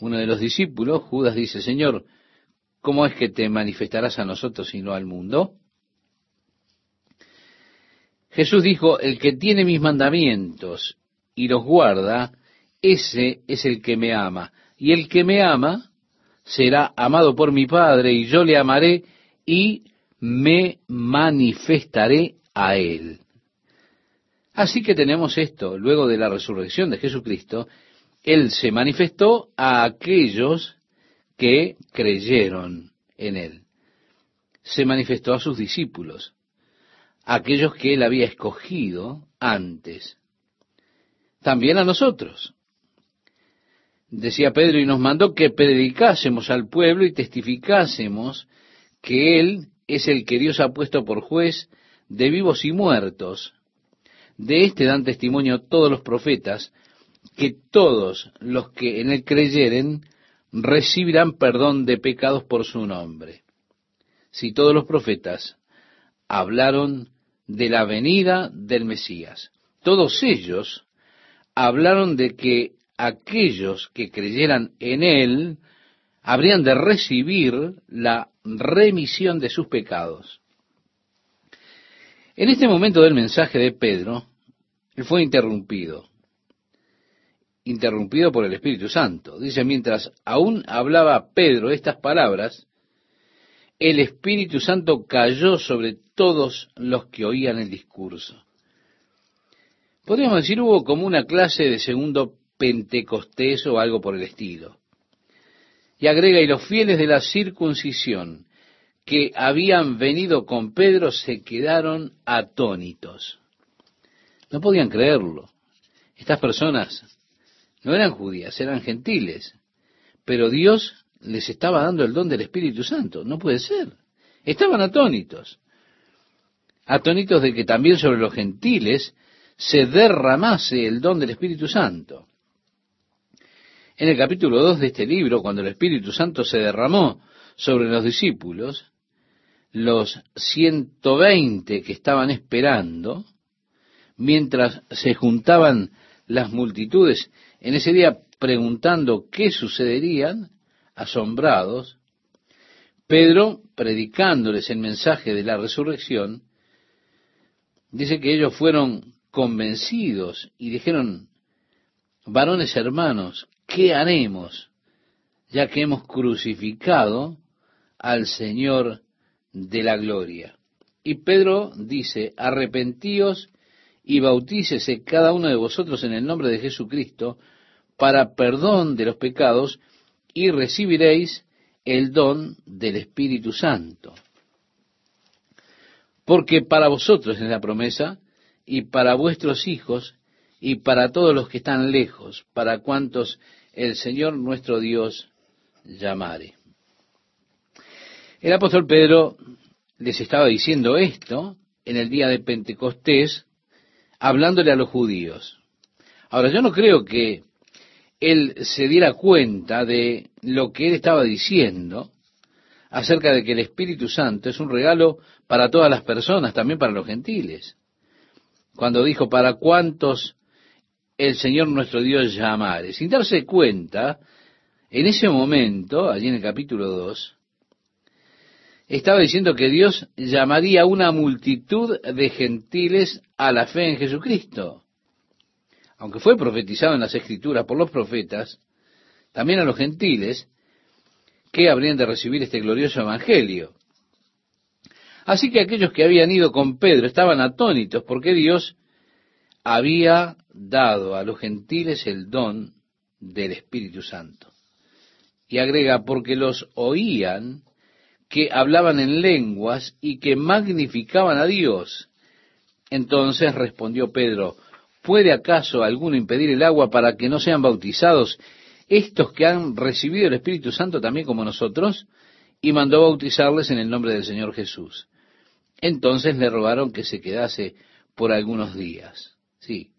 Uno de los discípulos, Judas, dice, Señor, ¿cómo es que te manifestarás a nosotros y no al mundo? Jesús dijo, el que tiene mis mandamientos y los guarda, ese es el que me ama. Y el que me ama será amado por mi Padre, y yo le amaré y me manifestaré a él. Así que tenemos esto, luego de la resurrección de Jesucristo, Él se manifestó a aquellos que creyeron en Él. Se manifestó a sus discípulos, a aquellos que Él había escogido antes. También a nosotros. Decía Pedro y nos mandó que predicásemos al pueblo y testificásemos que Él es el que Dios ha puesto por juez de vivos y muertos de este dan testimonio todos los profetas, que todos los que en él creyeren recibirán perdón de pecados por su nombre. Si todos los profetas hablaron de la venida del Mesías, todos ellos hablaron de que aquellos que creyeran en él habrían de recibir la remisión de sus pecados. En este momento del mensaje de Pedro, él fue interrumpido, interrumpido por el Espíritu Santo. Dice, mientras aún hablaba Pedro estas palabras, el Espíritu Santo cayó sobre todos los que oían el discurso. Podríamos decir, hubo como una clase de segundo Pentecostés o algo por el estilo. Y agrega, y los fieles de la circuncisión, que habían venido con Pedro se quedaron atónitos. No podían creerlo. Estas personas no eran judías, eran gentiles. Pero Dios les estaba dando el don del Espíritu Santo. No puede ser. Estaban atónitos. Atónitos de que también sobre los gentiles se derramase el don del Espíritu Santo. En el capítulo 2 de este libro, cuando el Espíritu Santo se derramó sobre los discípulos, los 120 que estaban esperando, mientras se juntaban las multitudes en ese día preguntando qué sucederían, asombrados, Pedro, predicándoles el mensaje de la resurrección, dice que ellos fueron convencidos y dijeron, varones hermanos, ¿qué haremos? Ya que hemos crucificado al Señor de la gloria. Y Pedro dice, arrepentíos y bautícese cada uno de vosotros en el nombre de Jesucristo para perdón de los pecados y recibiréis el don del Espíritu Santo. Porque para vosotros es la promesa y para vuestros hijos y para todos los que están lejos, para cuantos el Señor nuestro Dios llamare. El apóstol Pedro les estaba diciendo esto en el día de Pentecostés, hablándole a los judíos. Ahora, yo no creo que él se diera cuenta de lo que él estaba diciendo acerca de que el Espíritu Santo es un regalo para todas las personas, también para los gentiles. Cuando dijo, para cuántos el Señor nuestro Dios llamare. Sin darse cuenta, en ese momento, allí en el capítulo 2, estaba diciendo que Dios llamaría a una multitud de gentiles a la fe en Jesucristo aunque fue profetizado en las escrituras por los profetas, también a los gentiles, que habrían de recibir este glorioso evangelio. Así que aquellos que habían ido con Pedro estaban atónitos porque Dios había dado a los gentiles el don del Espíritu Santo. Y agrega, porque los oían que hablaban en lenguas y que magnificaban a Dios. Entonces respondió Pedro, ¿Puede acaso alguno impedir el agua para que no sean bautizados estos que han recibido el Espíritu Santo también como nosotros? Y mandó bautizarles en el nombre del Señor Jesús. Entonces le rogaron que se quedase por algunos días. Sí,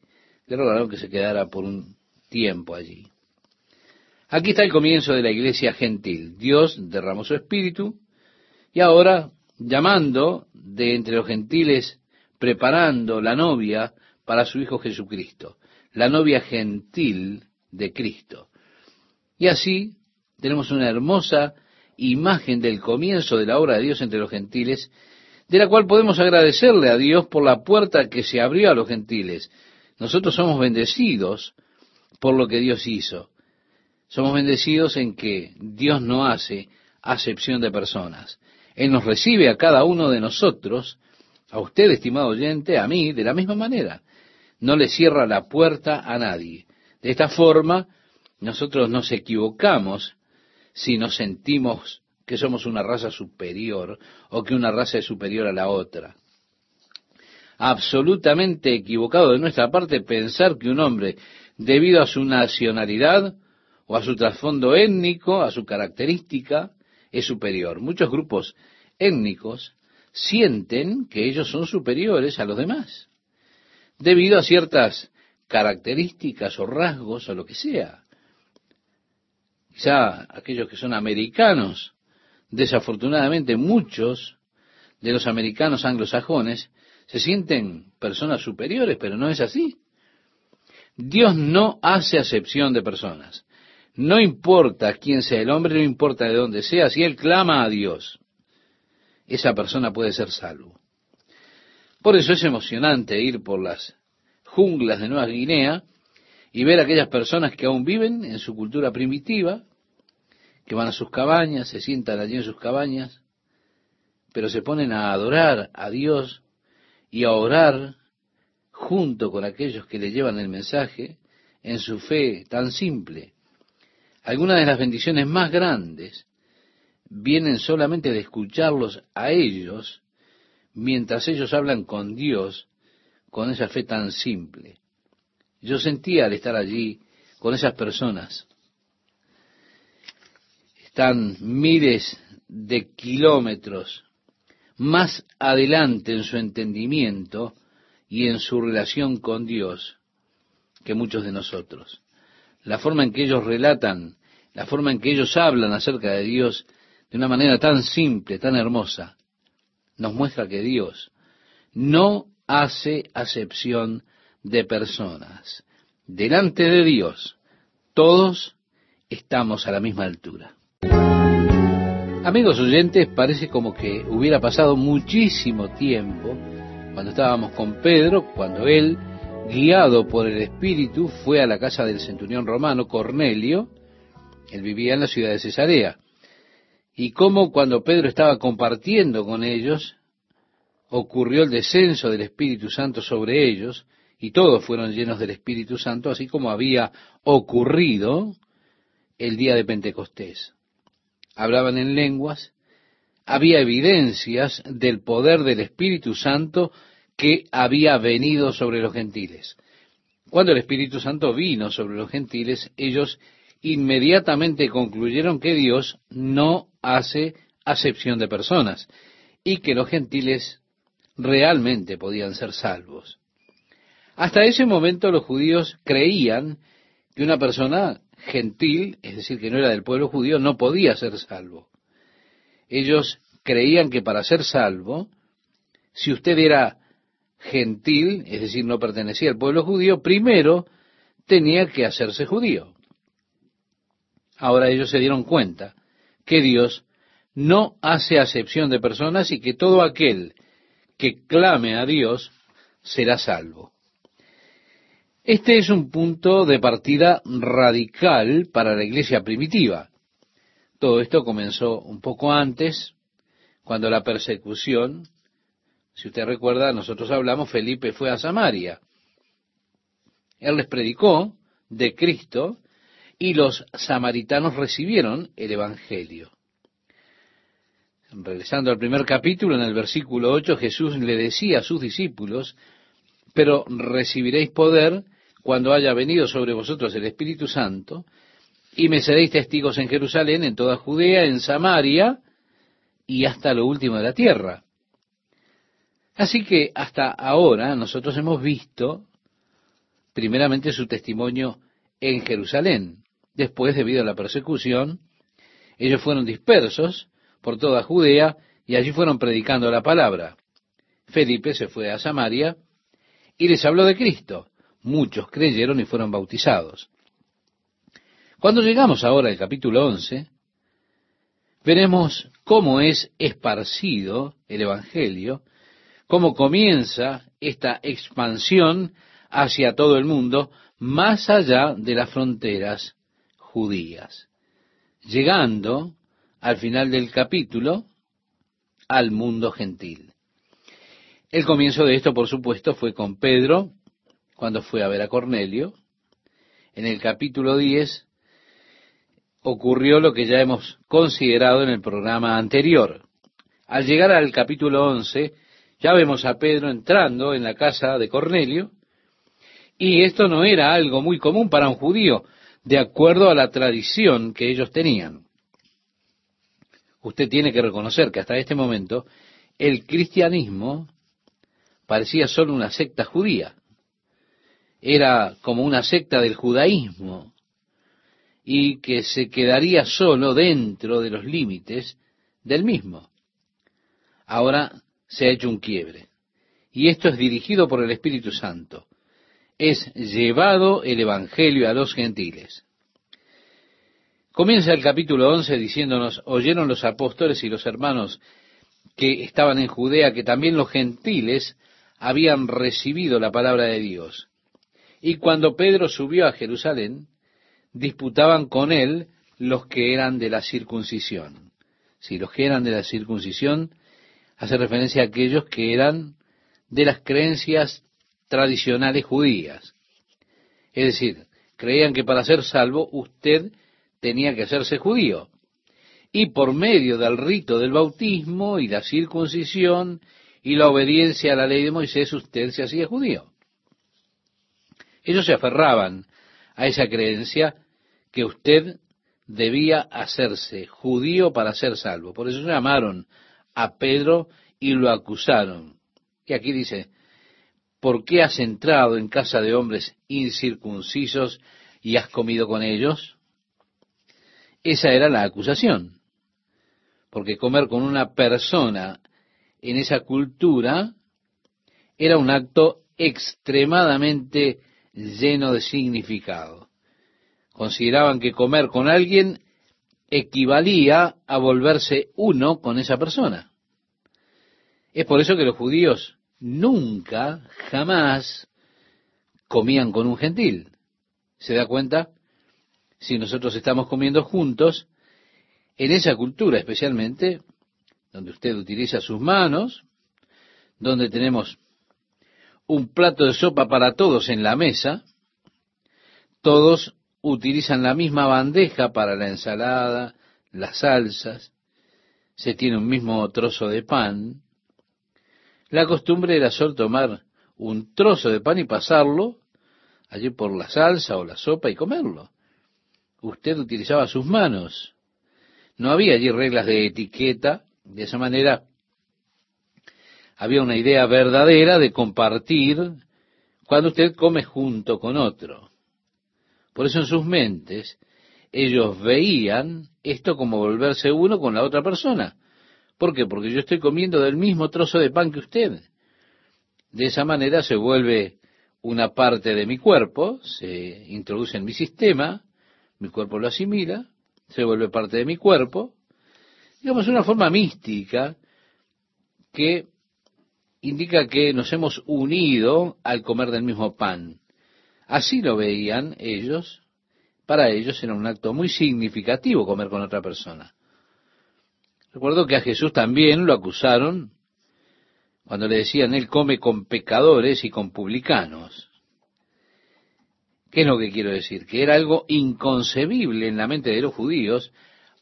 le rogaron que se quedara por un tiempo allí. Aquí está el comienzo de la iglesia gentil. Dios derramó su espíritu y ahora, llamando de entre los gentiles, preparando la novia para su Hijo Jesucristo, la novia gentil de Cristo. Y así tenemos una hermosa imagen del comienzo de la obra de Dios entre los gentiles, de la cual podemos agradecerle a Dios por la puerta que se abrió a los gentiles. Nosotros somos bendecidos por lo que Dios hizo. Somos bendecidos en que Dios no hace acepción de personas. Él nos recibe a cada uno de nosotros, a usted, estimado oyente, a mí, de la misma manera no le cierra la puerta a nadie. De esta forma, nosotros nos equivocamos si nos sentimos que somos una raza superior o que una raza es superior a la otra. Absolutamente equivocado de nuestra parte pensar que un hombre, debido a su nacionalidad o a su trasfondo étnico, a su característica, es superior. Muchos grupos étnicos sienten que ellos son superiores a los demás debido a ciertas características o rasgos o lo que sea. Quizá aquellos que son americanos, desafortunadamente muchos de los americanos anglosajones se sienten personas superiores, pero no es así. Dios no hace acepción de personas. No importa quién sea el hombre, no importa de dónde sea, si él clama a Dios, esa persona puede ser salvo. Por eso es emocionante ir por las junglas de Nueva Guinea y ver a aquellas personas que aún viven en su cultura primitiva, que van a sus cabañas, se sientan allí en sus cabañas, pero se ponen a adorar a Dios y a orar junto con aquellos que le llevan el mensaje en su fe tan simple. Algunas de las bendiciones más grandes vienen solamente de escucharlos a ellos mientras ellos hablan con Dios con esa fe tan simple. Yo sentía al estar allí con esas personas. Están miles de kilómetros más adelante en su entendimiento y en su relación con Dios que muchos de nosotros. La forma en que ellos relatan, la forma en que ellos hablan acerca de Dios de una manera tan simple, tan hermosa, nos muestra que Dios no hace acepción de personas. Delante de Dios, todos estamos a la misma altura. Amigos oyentes, parece como que hubiera pasado muchísimo tiempo cuando estábamos con Pedro, cuando él, guiado por el Espíritu, fue a la casa del centurión romano Cornelio, él vivía en la ciudad de Cesarea, y como cuando Pedro estaba compartiendo con ellos, ocurrió el descenso del Espíritu Santo sobre ellos, y todos fueron llenos del Espíritu Santo, así como había ocurrido el día de Pentecostés. Hablaban en lenguas, había evidencias del poder del Espíritu Santo que había venido sobre los gentiles. Cuando el Espíritu Santo vino sobre los gentiles, ellos inmediatamente concluyeron que Dios no hace acepción de personas y que los gentiles realmente podían ser salvos. Hasta ese momento los judíos creían que una persona gentil, es decir, que no era del pueblo judío, no podía ser salvo. Ellos creían que para ser salvo, si usted era gentil, es decir, no pertenecía al pueblo judío, primero tenía que hacerse judío. Ahora ellos se dieron cuenta que Dios no hace acepción de personas y que todo aquel que clame a Dios será salvo. Este es un punto de partida radical para la iglesia primitiva. Todo esto comenzó un poco antes, cuando la persecución, si usted recuerda, nosotros hablamos, Felipe fue a Samaria. Él les predicó de Cristo y los samaritanos recibieron el Evangelio. Regresando al primer capítulo, en el versículo 8, Jesús le decía a sus discípulos, pero recibiréis poder cuando haya venido sobre vosotros el Espíritu Santo, y me seréis testigos en Jerusalén, en toda Judea, en Samaria y hasta lo último de la tierra. Así que hasta ahora nosotros hemos visto primeramente su testimonio en Jerusalén. Después, debido a la persecución, ellos fueron dispersos por toda Judea y allí fueron predicando la palabra. Felipe se fue a Samaria y les habló de Cristo muchos creyeron y fueron bautizados. Cuando llegamos ahora al capítulo 11, veremos cómo es esparcido el Evangelio, cómo comienza esta expansión hacia todo el mundo, más allá de las fronteras judías, llegando al final del capítulo al mundo gentil. El comienzo de esto, por supuesto, fue con Pedro cuando fue a ver a Cornelio. En el capítulo 10 ocurrió lo que ya hemos considerado en el programa anterior. Al llegar al capítulo 11, ya vemos a Pedro entrando en la casa de Cornelio, y esto no era algo muy común para un judío, de acuerdo a la tradición que ellos tenían. Usted tiene que reconocer que hasta este momento el cristianismo parecía solo una secta judía era como una secta del judaísmo y que se quedaría solo dentro de los límites del mismo. Ahora se ha hecho un quiebre. Y esto es dirigido por el Espíritu Santo. Es llevado el Evangelio a los gentiles. Comienza el capítulo 11 diciéndonos, oyeron los apóstoles y los hermanos que estaban en Judea que también los gentiles habían recibido la palabra de Dios. Y cuando Pedro subió a Jerusalén, disputaban con él los que eran de la circuncisión. Si los que eran de la circuncisión hace referencia a aquellos que eran de las creencias tradicionales judías. Es decir, creían que para ser salvo usted tenía que hacerse judío. Y por medio del rito del bautismo y la circuncisión y la obediencia a la ley de Moisés usted se hacía judío. Ellos se aferraban a esa creencia que usted debía hacerse judío para ser salvo. Por eso llamaron a Pedro y lo acusaron. Y aquí dice, ¿por qué has entrado en casa de hombres incircuncisos y has comido con ellos? Esa era la acusación. Porque comer con una persona en esa cultura era un acto extremadamente lleno de significado. Consideraban que comer con alguien equivalía a volverse uno con esa persona. Es por eso que los judíos nunca, jamás comían con un gentil. ¿Se da cuenta? Si nosotros estamos comiendo juntos, en esa cultura especialmente, donde usted utiliza sus manos, donde tenemos un plato de sopa para todos en la mesa, todos utilizan la misma bandeja para la ensalada, las salsas, se tiene un mismo trozo de pan. La costumbre era solo tomar un trozo de pan y pasarlo allí por la salsa o la sopa y comerlo. Usted utilizaba sus manos. No había allí reglas de etiqueta. De esa manera había una idea verdadera de compartir cuando usted come junto con otro. Por eso en sus mentes ellos veían esto como volverse uno con la otra persona. ¿Por qué? Porque yo estoy comiendo del mismo trozo de pan que usted. De esa manera se vuelve una parte de mi cuerpo, se introduce en mi sistema, mi cuerpo lo asimila, se vuelve parte de mi cuerpo, digamos una forma mística que indica que nos hemos unido al comer del mismo pan. Así lo veían ellos, para ellos era un acto muy significativo comer con otra persona. Recuerdo que a Jesús también lo acusaron cuando le decían, Él come con pecadores y con publicanos. ¿Qué es lo que quiero decir? Que era algo inconcebible en la mente de los judíos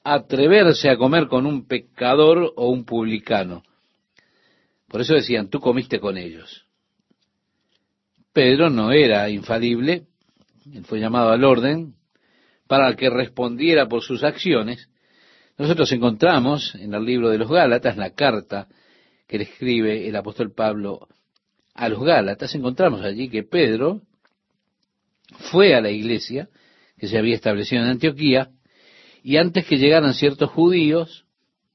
atreverse a comer con un pecador o un publicano. Por eso decían, tú comiste con ellos. Pedro no era infalible, él fue llamado al orden para que respondiera por sus acciones. Nosotros encontramos en el libro de los Gálatas la carta que le escribe el apóstol Pablo a los Gálatas, encontramos allí que Pedro fue a la iglesia que se había establecido en Antioquía y antes que llegaran ciertos judíos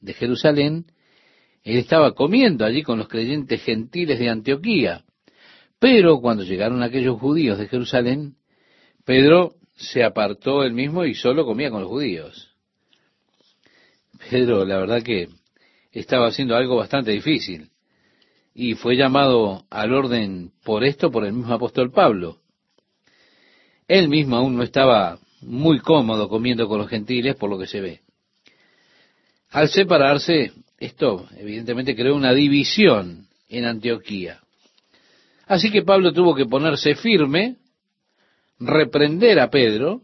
de Jerusalén, él estaba comiendo allí con los creyentes gentiles de Antioquía. Pero cuando llegaron aquellos judíos de Jerusalén, Pedro se apartó él mismo y solo comía con los judíos. Pedro, la verdad que estaba haciendo algo bastante difícil. Y fue llamado al orden por esto por el mismo apóstol Pablo. Él mismo aún no estaba muy cómodo comiendo con los gentiles por lo que se ve. Al separarse, esto evidentemente creó una división en Antioquía. Así que Pablo tuvo que ponerse firme, reprender a Pedro,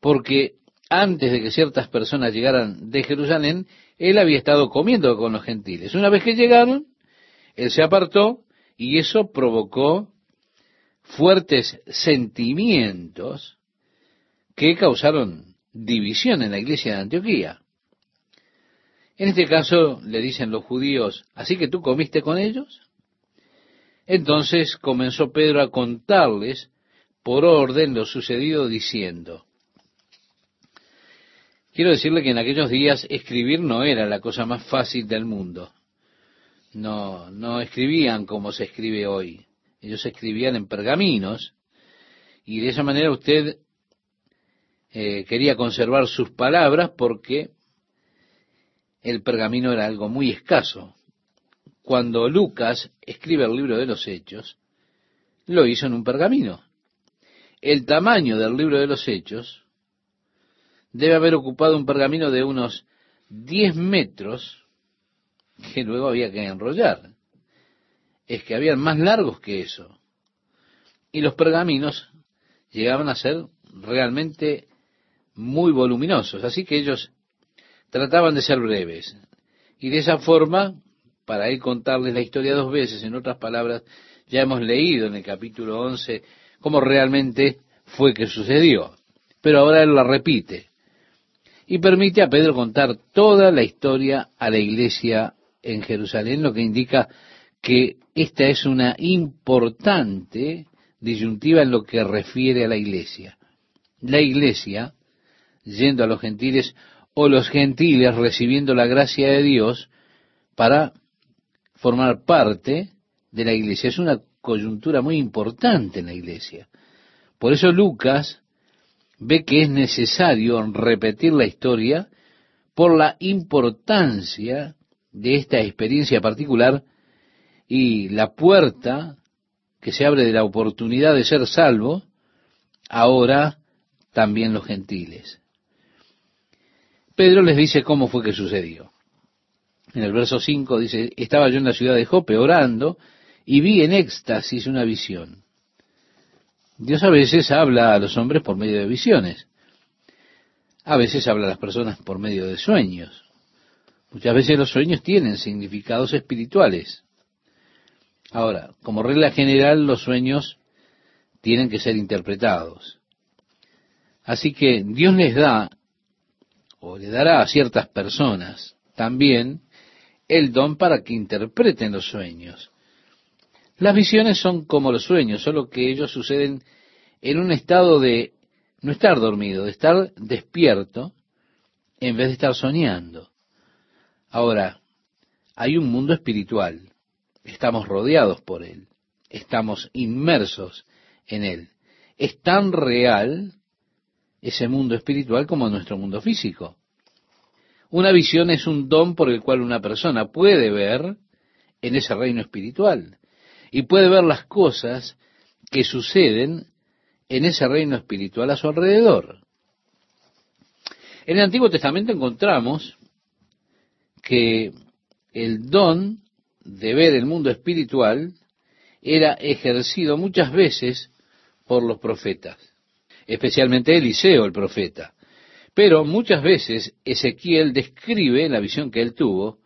porque antes de que ciertas personas llegaran de Jerusalén, él había estado comiendo con los gentiles. Una vez que llegaron, él se apartó y eso provocó fuertes sentimientos que causaron división en la iglesia de Antioquía. En este caso le dicen los judíos, ¿así que tú comiste con ellos? Entonces comenzó Pedro a contarles por orden lo sucedido diciendo, Quiero decirle que en aquellos días escribir no era la cosa más fácil del mundo. No, no escribían como se escribe hoy. Ellos escribían en pergaminos y de esa manera usted eh, quería conservar sus palabras porque el pergamino era algo muy escaso. Cuando Lucas escribe el libro de los Hechos, lo hizo en un pergamino. El tamaño del libro de los Hechos debe haber ocupado un pergamino de unos 10 metros que luego había que enrollar. Es que habían más largos que eso. Y los pergaminos llegaban a ser realmente muy voluminosos. Así que ellos trataban de ser breves. Y de esa forma, para él contarles la historia dos veces, en otras palabras, ya hemos leído en el capítulo 11 cómo realmente fue que sucedió. Pero ahora él la repite y permite a Pedro contar toda la historia a la iglesia en Jerusalén, lo que indica que esta es una importante disyuntiva en lo que refiere a la iglesia. La iglesia, yendo a los gentiles, o los gentiles recibiendo la gracia de Dios para formar parte de la iglesia. Es una coyuntura muy importante en la iglesia. Por eso Lucas ve que es necesario repetir la historia por la importancia de esta experiencia particular y la puerta que se abre de la oportunidad de ser salvo, ahora también los gentiles. Pedro les dice cómo fue que sucedió. En el verso 5 dice, estaba yo en la ciudad de Jope orando y vi en éxtasis una visión. Dios a veces habla a los hombres por medio de visiones. A veces habla a las personas por medio de sueños. Muchas veces los sueños tienen significados espirituales. Ahora, como regla general, los sueños tienen que ser interpretados. Así que Dios les da, o le dará a ciertas personas también, el don para que interpreten los sueños. Las visiones son como los sueños, solo que ellos suceden en un estado de no estar dormido, de estar despierto, en vez de estar soñando. Ahora, hay un mundo espiritual, estamos rodeados por él, estamos inmersos en él. Es tan real ese mundo espiritual como nuestro mundo físico. Una visión es un don por el cual una persona puede ver en ese reino espiritual y puede ver las cosas que suceden en ese reino espiritual a su alrededor. En el Antiguo Testamento encontramos que el don de ver el mundo espiritual era ejercido muchas veces por los profetas, especialmente Eliseo el profeta. Pero muchas veces Ezequiel describe la visión que él tuvo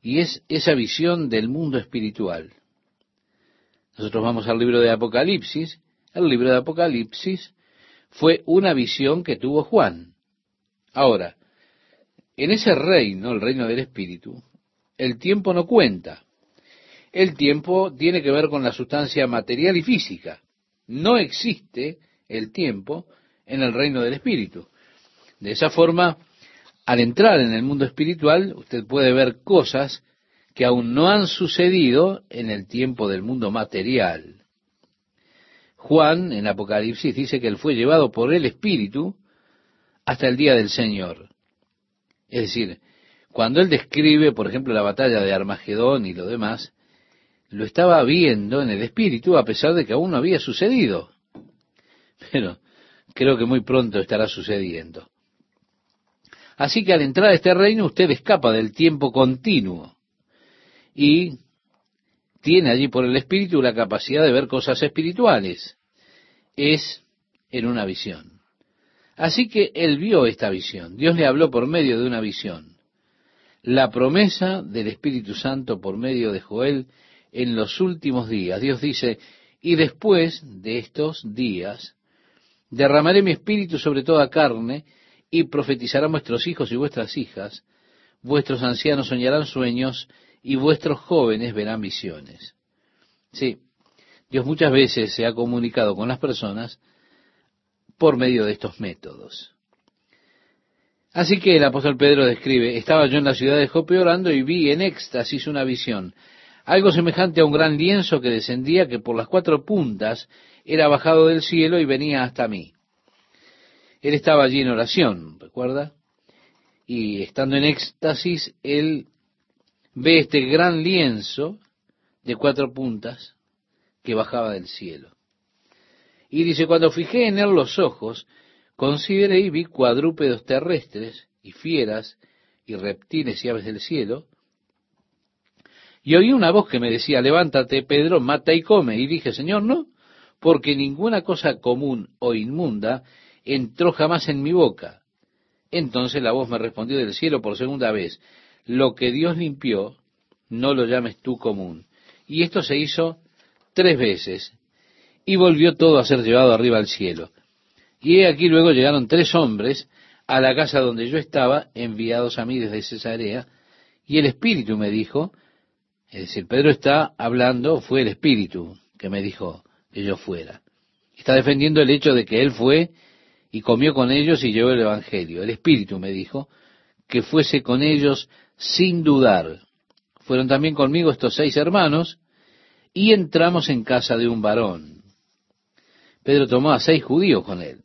y es esa visión del mundo espiritual. Nosotros vamos al libro de Apocalipsis. El libro de Apocalipsis fue una visión que tuvo Juan. Ahora, en ese reino, el reino del Espíritu, el tiempo no cuenta. El tiempo tiene que ver con la sustancia material y física. No existe el tiempo en el reino del Espíritu. De esa forma, al entrar en el mundo espiritual, usted puede ver cosas que aún no han sucedido en el tiempo del mundo material. Juan, en Apocalipsis, dice que él fue llevado por el Espíritu hasta el día del Señor. Es decir, cuando él describe, por ejemplo, la batalla de Armagedón y lo demás, lo estaba viendo en el Espíritu a pesar de que aún no había sucedido. Pero creo que muy pronto estará sucediendo. Así que al entrar a este reino usted escapa del tiempo continuo y tiene allí por el Espíritu la capacidad de ver cosas espirituales. Es en una visión. Así que él vio esta visión. Dios le habló por medio de una visión. La promesa del Espíritu Santo por medio de Joel en los últimos días. Dios dice, y después de estos días, derramaré mi espíritu sobre toda carne, y profetizarán vuestros hijos y vuestras hijas, vuestros ancianos soñarán sueños, y vuestros jóvenes verán visiones. Sí, Dios muchas veces se ha comunicado con las personas por medio de estos métodos. Así que el apóstol Pedro describe, estaba yo en la ciudad de Jope orando y vi en éxtasis una visión, algo semejante a un gran lienzo que descendía, que por las cuatro puntas era bajado del cielo y venía hasta mí. Él estaba allí en oración, ¿recuerda? Y estando en éxtasis, él ve este gran lienzo de cuatro puntas que bajaba del cielo. Y dice, cuando fijé en él los ojos, consideré y vi cuadrúpedos terrestres y fieras y reptiles y aves del cielo, y oí una voz que me decía, levántate, Pedro, mata y come. Y dije, Señor, no, porque ninguna cosa común o inmunda entró jamás en mi boca. Entonces la voz me respondió del cielo por segunda vez, lo que Dios limpió, no lo llames tú común. Y esto se hizo tres veces, y volvió todo a ser llevado arriba al cielo. Y he aquí luego llegaron tres hombres a la casa donde yo estaba, enviados a mí desde Cesarea, y el Espíritu me dijo, es decir, Pedro está hablando, fue el Espíritu que me dijo que yo fuera. Está defendiendo el hecho de que él fue y comió con ellos y llevó el Evangelio. El Espíritu me dijo que fuese con ellos sin dudar. Fueron también conmigo estos seis hermanos y entramos en casa de un varón. Pedro tomó a seis judíos con él.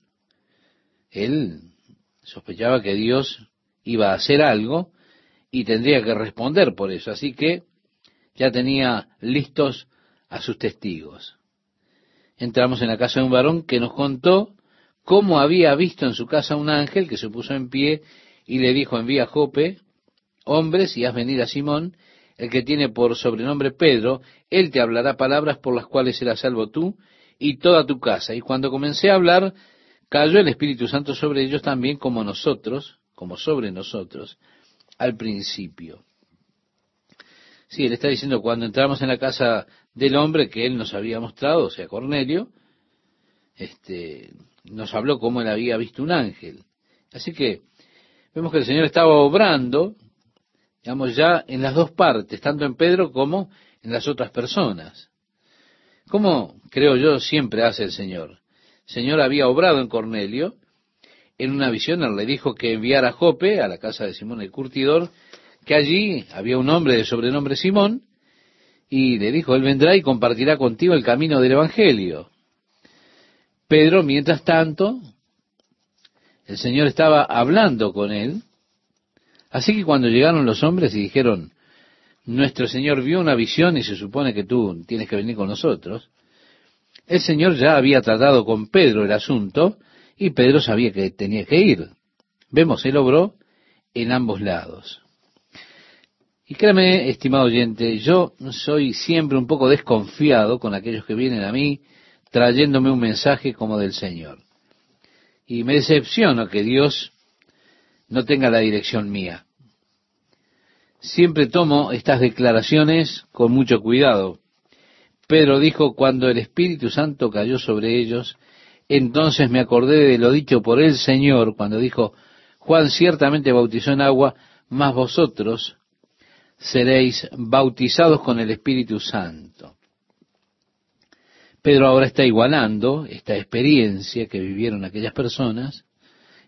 Él sospechaba que Dios iba a hacer algo y tendría que responder por eso. Así que ya tenía listos a sus testigos. Entramos en la casa de un varón que nos contó cómo había visto en su casa un ángel que se puso en pie y le dijo, envía a Jope, hombres, y haz venir a Simón, el que tiene por sobrenombre Pedro, él te hablará palabras por las cuales serás salvo tú y toda tu casa. Y cuando comencé a hablar, cayó el Espíritu Santo sobre ellos también como nosotros, como sobre nosotros, al principio. Sí, él está diciendo, cuando entramos en la casa del hombre que él nos había mostrado, o sea, Cornelio, este, nos habló cómo él había visto un ángel. Así que vemos que el Señor estaba obrando, digamos, ya en las dos partes, tanto en Pedro como en las otras personas. Como creo yo siempre hace el Señor. El Señor había obrado en Cornelio, en una visión le dijo que enviara a Jope, a la casa de Simón el curtidor, que allí había un hombre de sobrenombre Simón, y le dijo, él vendrá y compartirá contigo el camino del Evangelio. Pedro, mientras tanto, el Señor estaba hablando con él, así que cuando llegaron los hombres y dijeron, nuestro Señor vio una visión y se supone que tú tienes que venir con nosotros, el Señor ya había tratado con Pedro el asunto y Pedro sabía que tenía que ir. Vemos, él obró en ambos lados. Y créame, estimado oyente, yo soy siempre un poco desconfiado con aquellos que vienen a mí trayéndome un mensaje como del Señor. Y me decepciono que Dios no tenga la dirección mía. Siempre tomo estas declaraciones con mucho cuidado. Pedro dijo, cuando el Espíritu Santo cayó sobre ellos, entonces me acordé de lo dicho por el Señor cuando dijo, Juan ciertamente bautizó en agua, mas vosotros seréis bautizados con el Espíritu Santo. Pedro ahora está igualando esta experiencia que vivieron aquellas personas,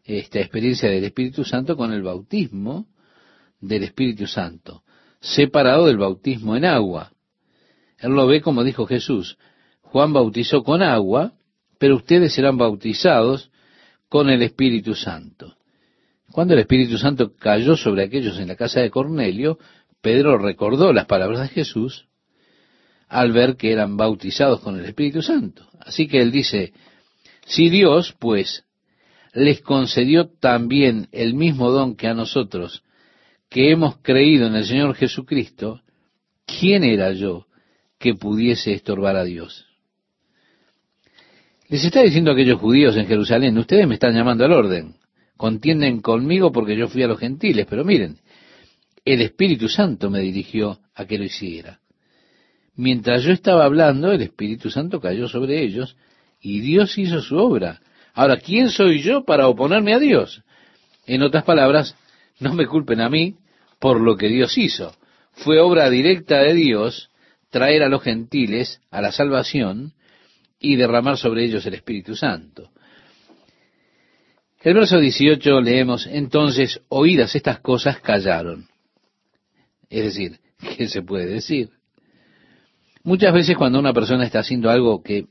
esta experiencia del Espíritu Santo con el bautismo del Espíritu Santo, separado del bautismo en agua. Él lo ve como dijo Jesús, Juan bautizó con agua, pero ustedes serán bautizados con el Espíritu Santo. Cuando el Espíritu Santo cayó sobre aquellos en la casa de Cornelio, Pedro recordó las palabras de Jesús al ver que eran bautizados con el Espíritu Santo. Así que él dice, si Dios, pues, les concedió también el mismo don que a nosotros, que hemos creído en el Señor Jesucristo, ¿quién era yo que pudiese estorbar a Dios? Les está diciendo a aquellos judíos en Jerusalén, ustedes me están llamando al orden, contienden conmigo porque yo fui a los gentiles, pero miren, el Espíritu Santo me dirigió a que lo hiciera. Mientras yo estaba hablando, el Espíritu Santo cayó sobre ellos y Dios hizo su obra. Ahora, ¿quién soy yo para oponerme a Dios? En otras palabras, no me culpen a mí por lo que Dios hizo. Fue obra directa de Dios traer a los gentiles a la salvación y derramar sobre ellos el Espíritu Santo. El verso 18 leemos, entonces, oídas estas cosas, callaron. Es decir, *laughs* ¿qué se puede decir? Muchas veces cuando una persona está haciendo algo que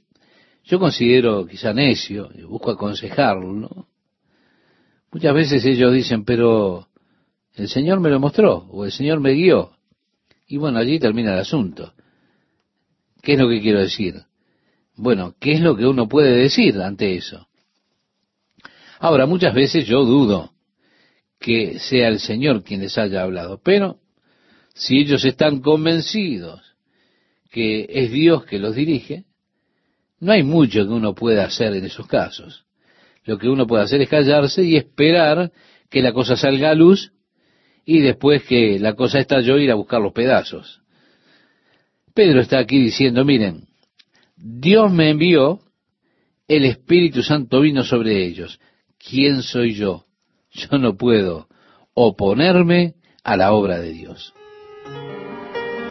yo considero quizá necio, y busco aconsejarlo, muchas veces ellos dicen, pero el Señor me lo mostró, o el Señor me guió. Y bueno, allí termina el asunto. ¿Qué es lo que quiero decir? Bueno, ¿qué es lo que uno puede decir ante eso? Ahora, muchas veces yo dudo que sea el Señor quien les haya hablado, pero si ellos están convencidos que es Dios que los dirige, no hay mucho que uno pueda hacer en esos casos. Lo que uno puede hacer es callarse y esperar que la cosa salga a luz y después que la cosa estalló ir a buscar los pedazos. Pedro está aquí diciendo, miren, Dios me envió, el Espíritu Santo vino sobre ellos. ¿Quién soy yo? Yo no puedo oponerme a la obra de Dios.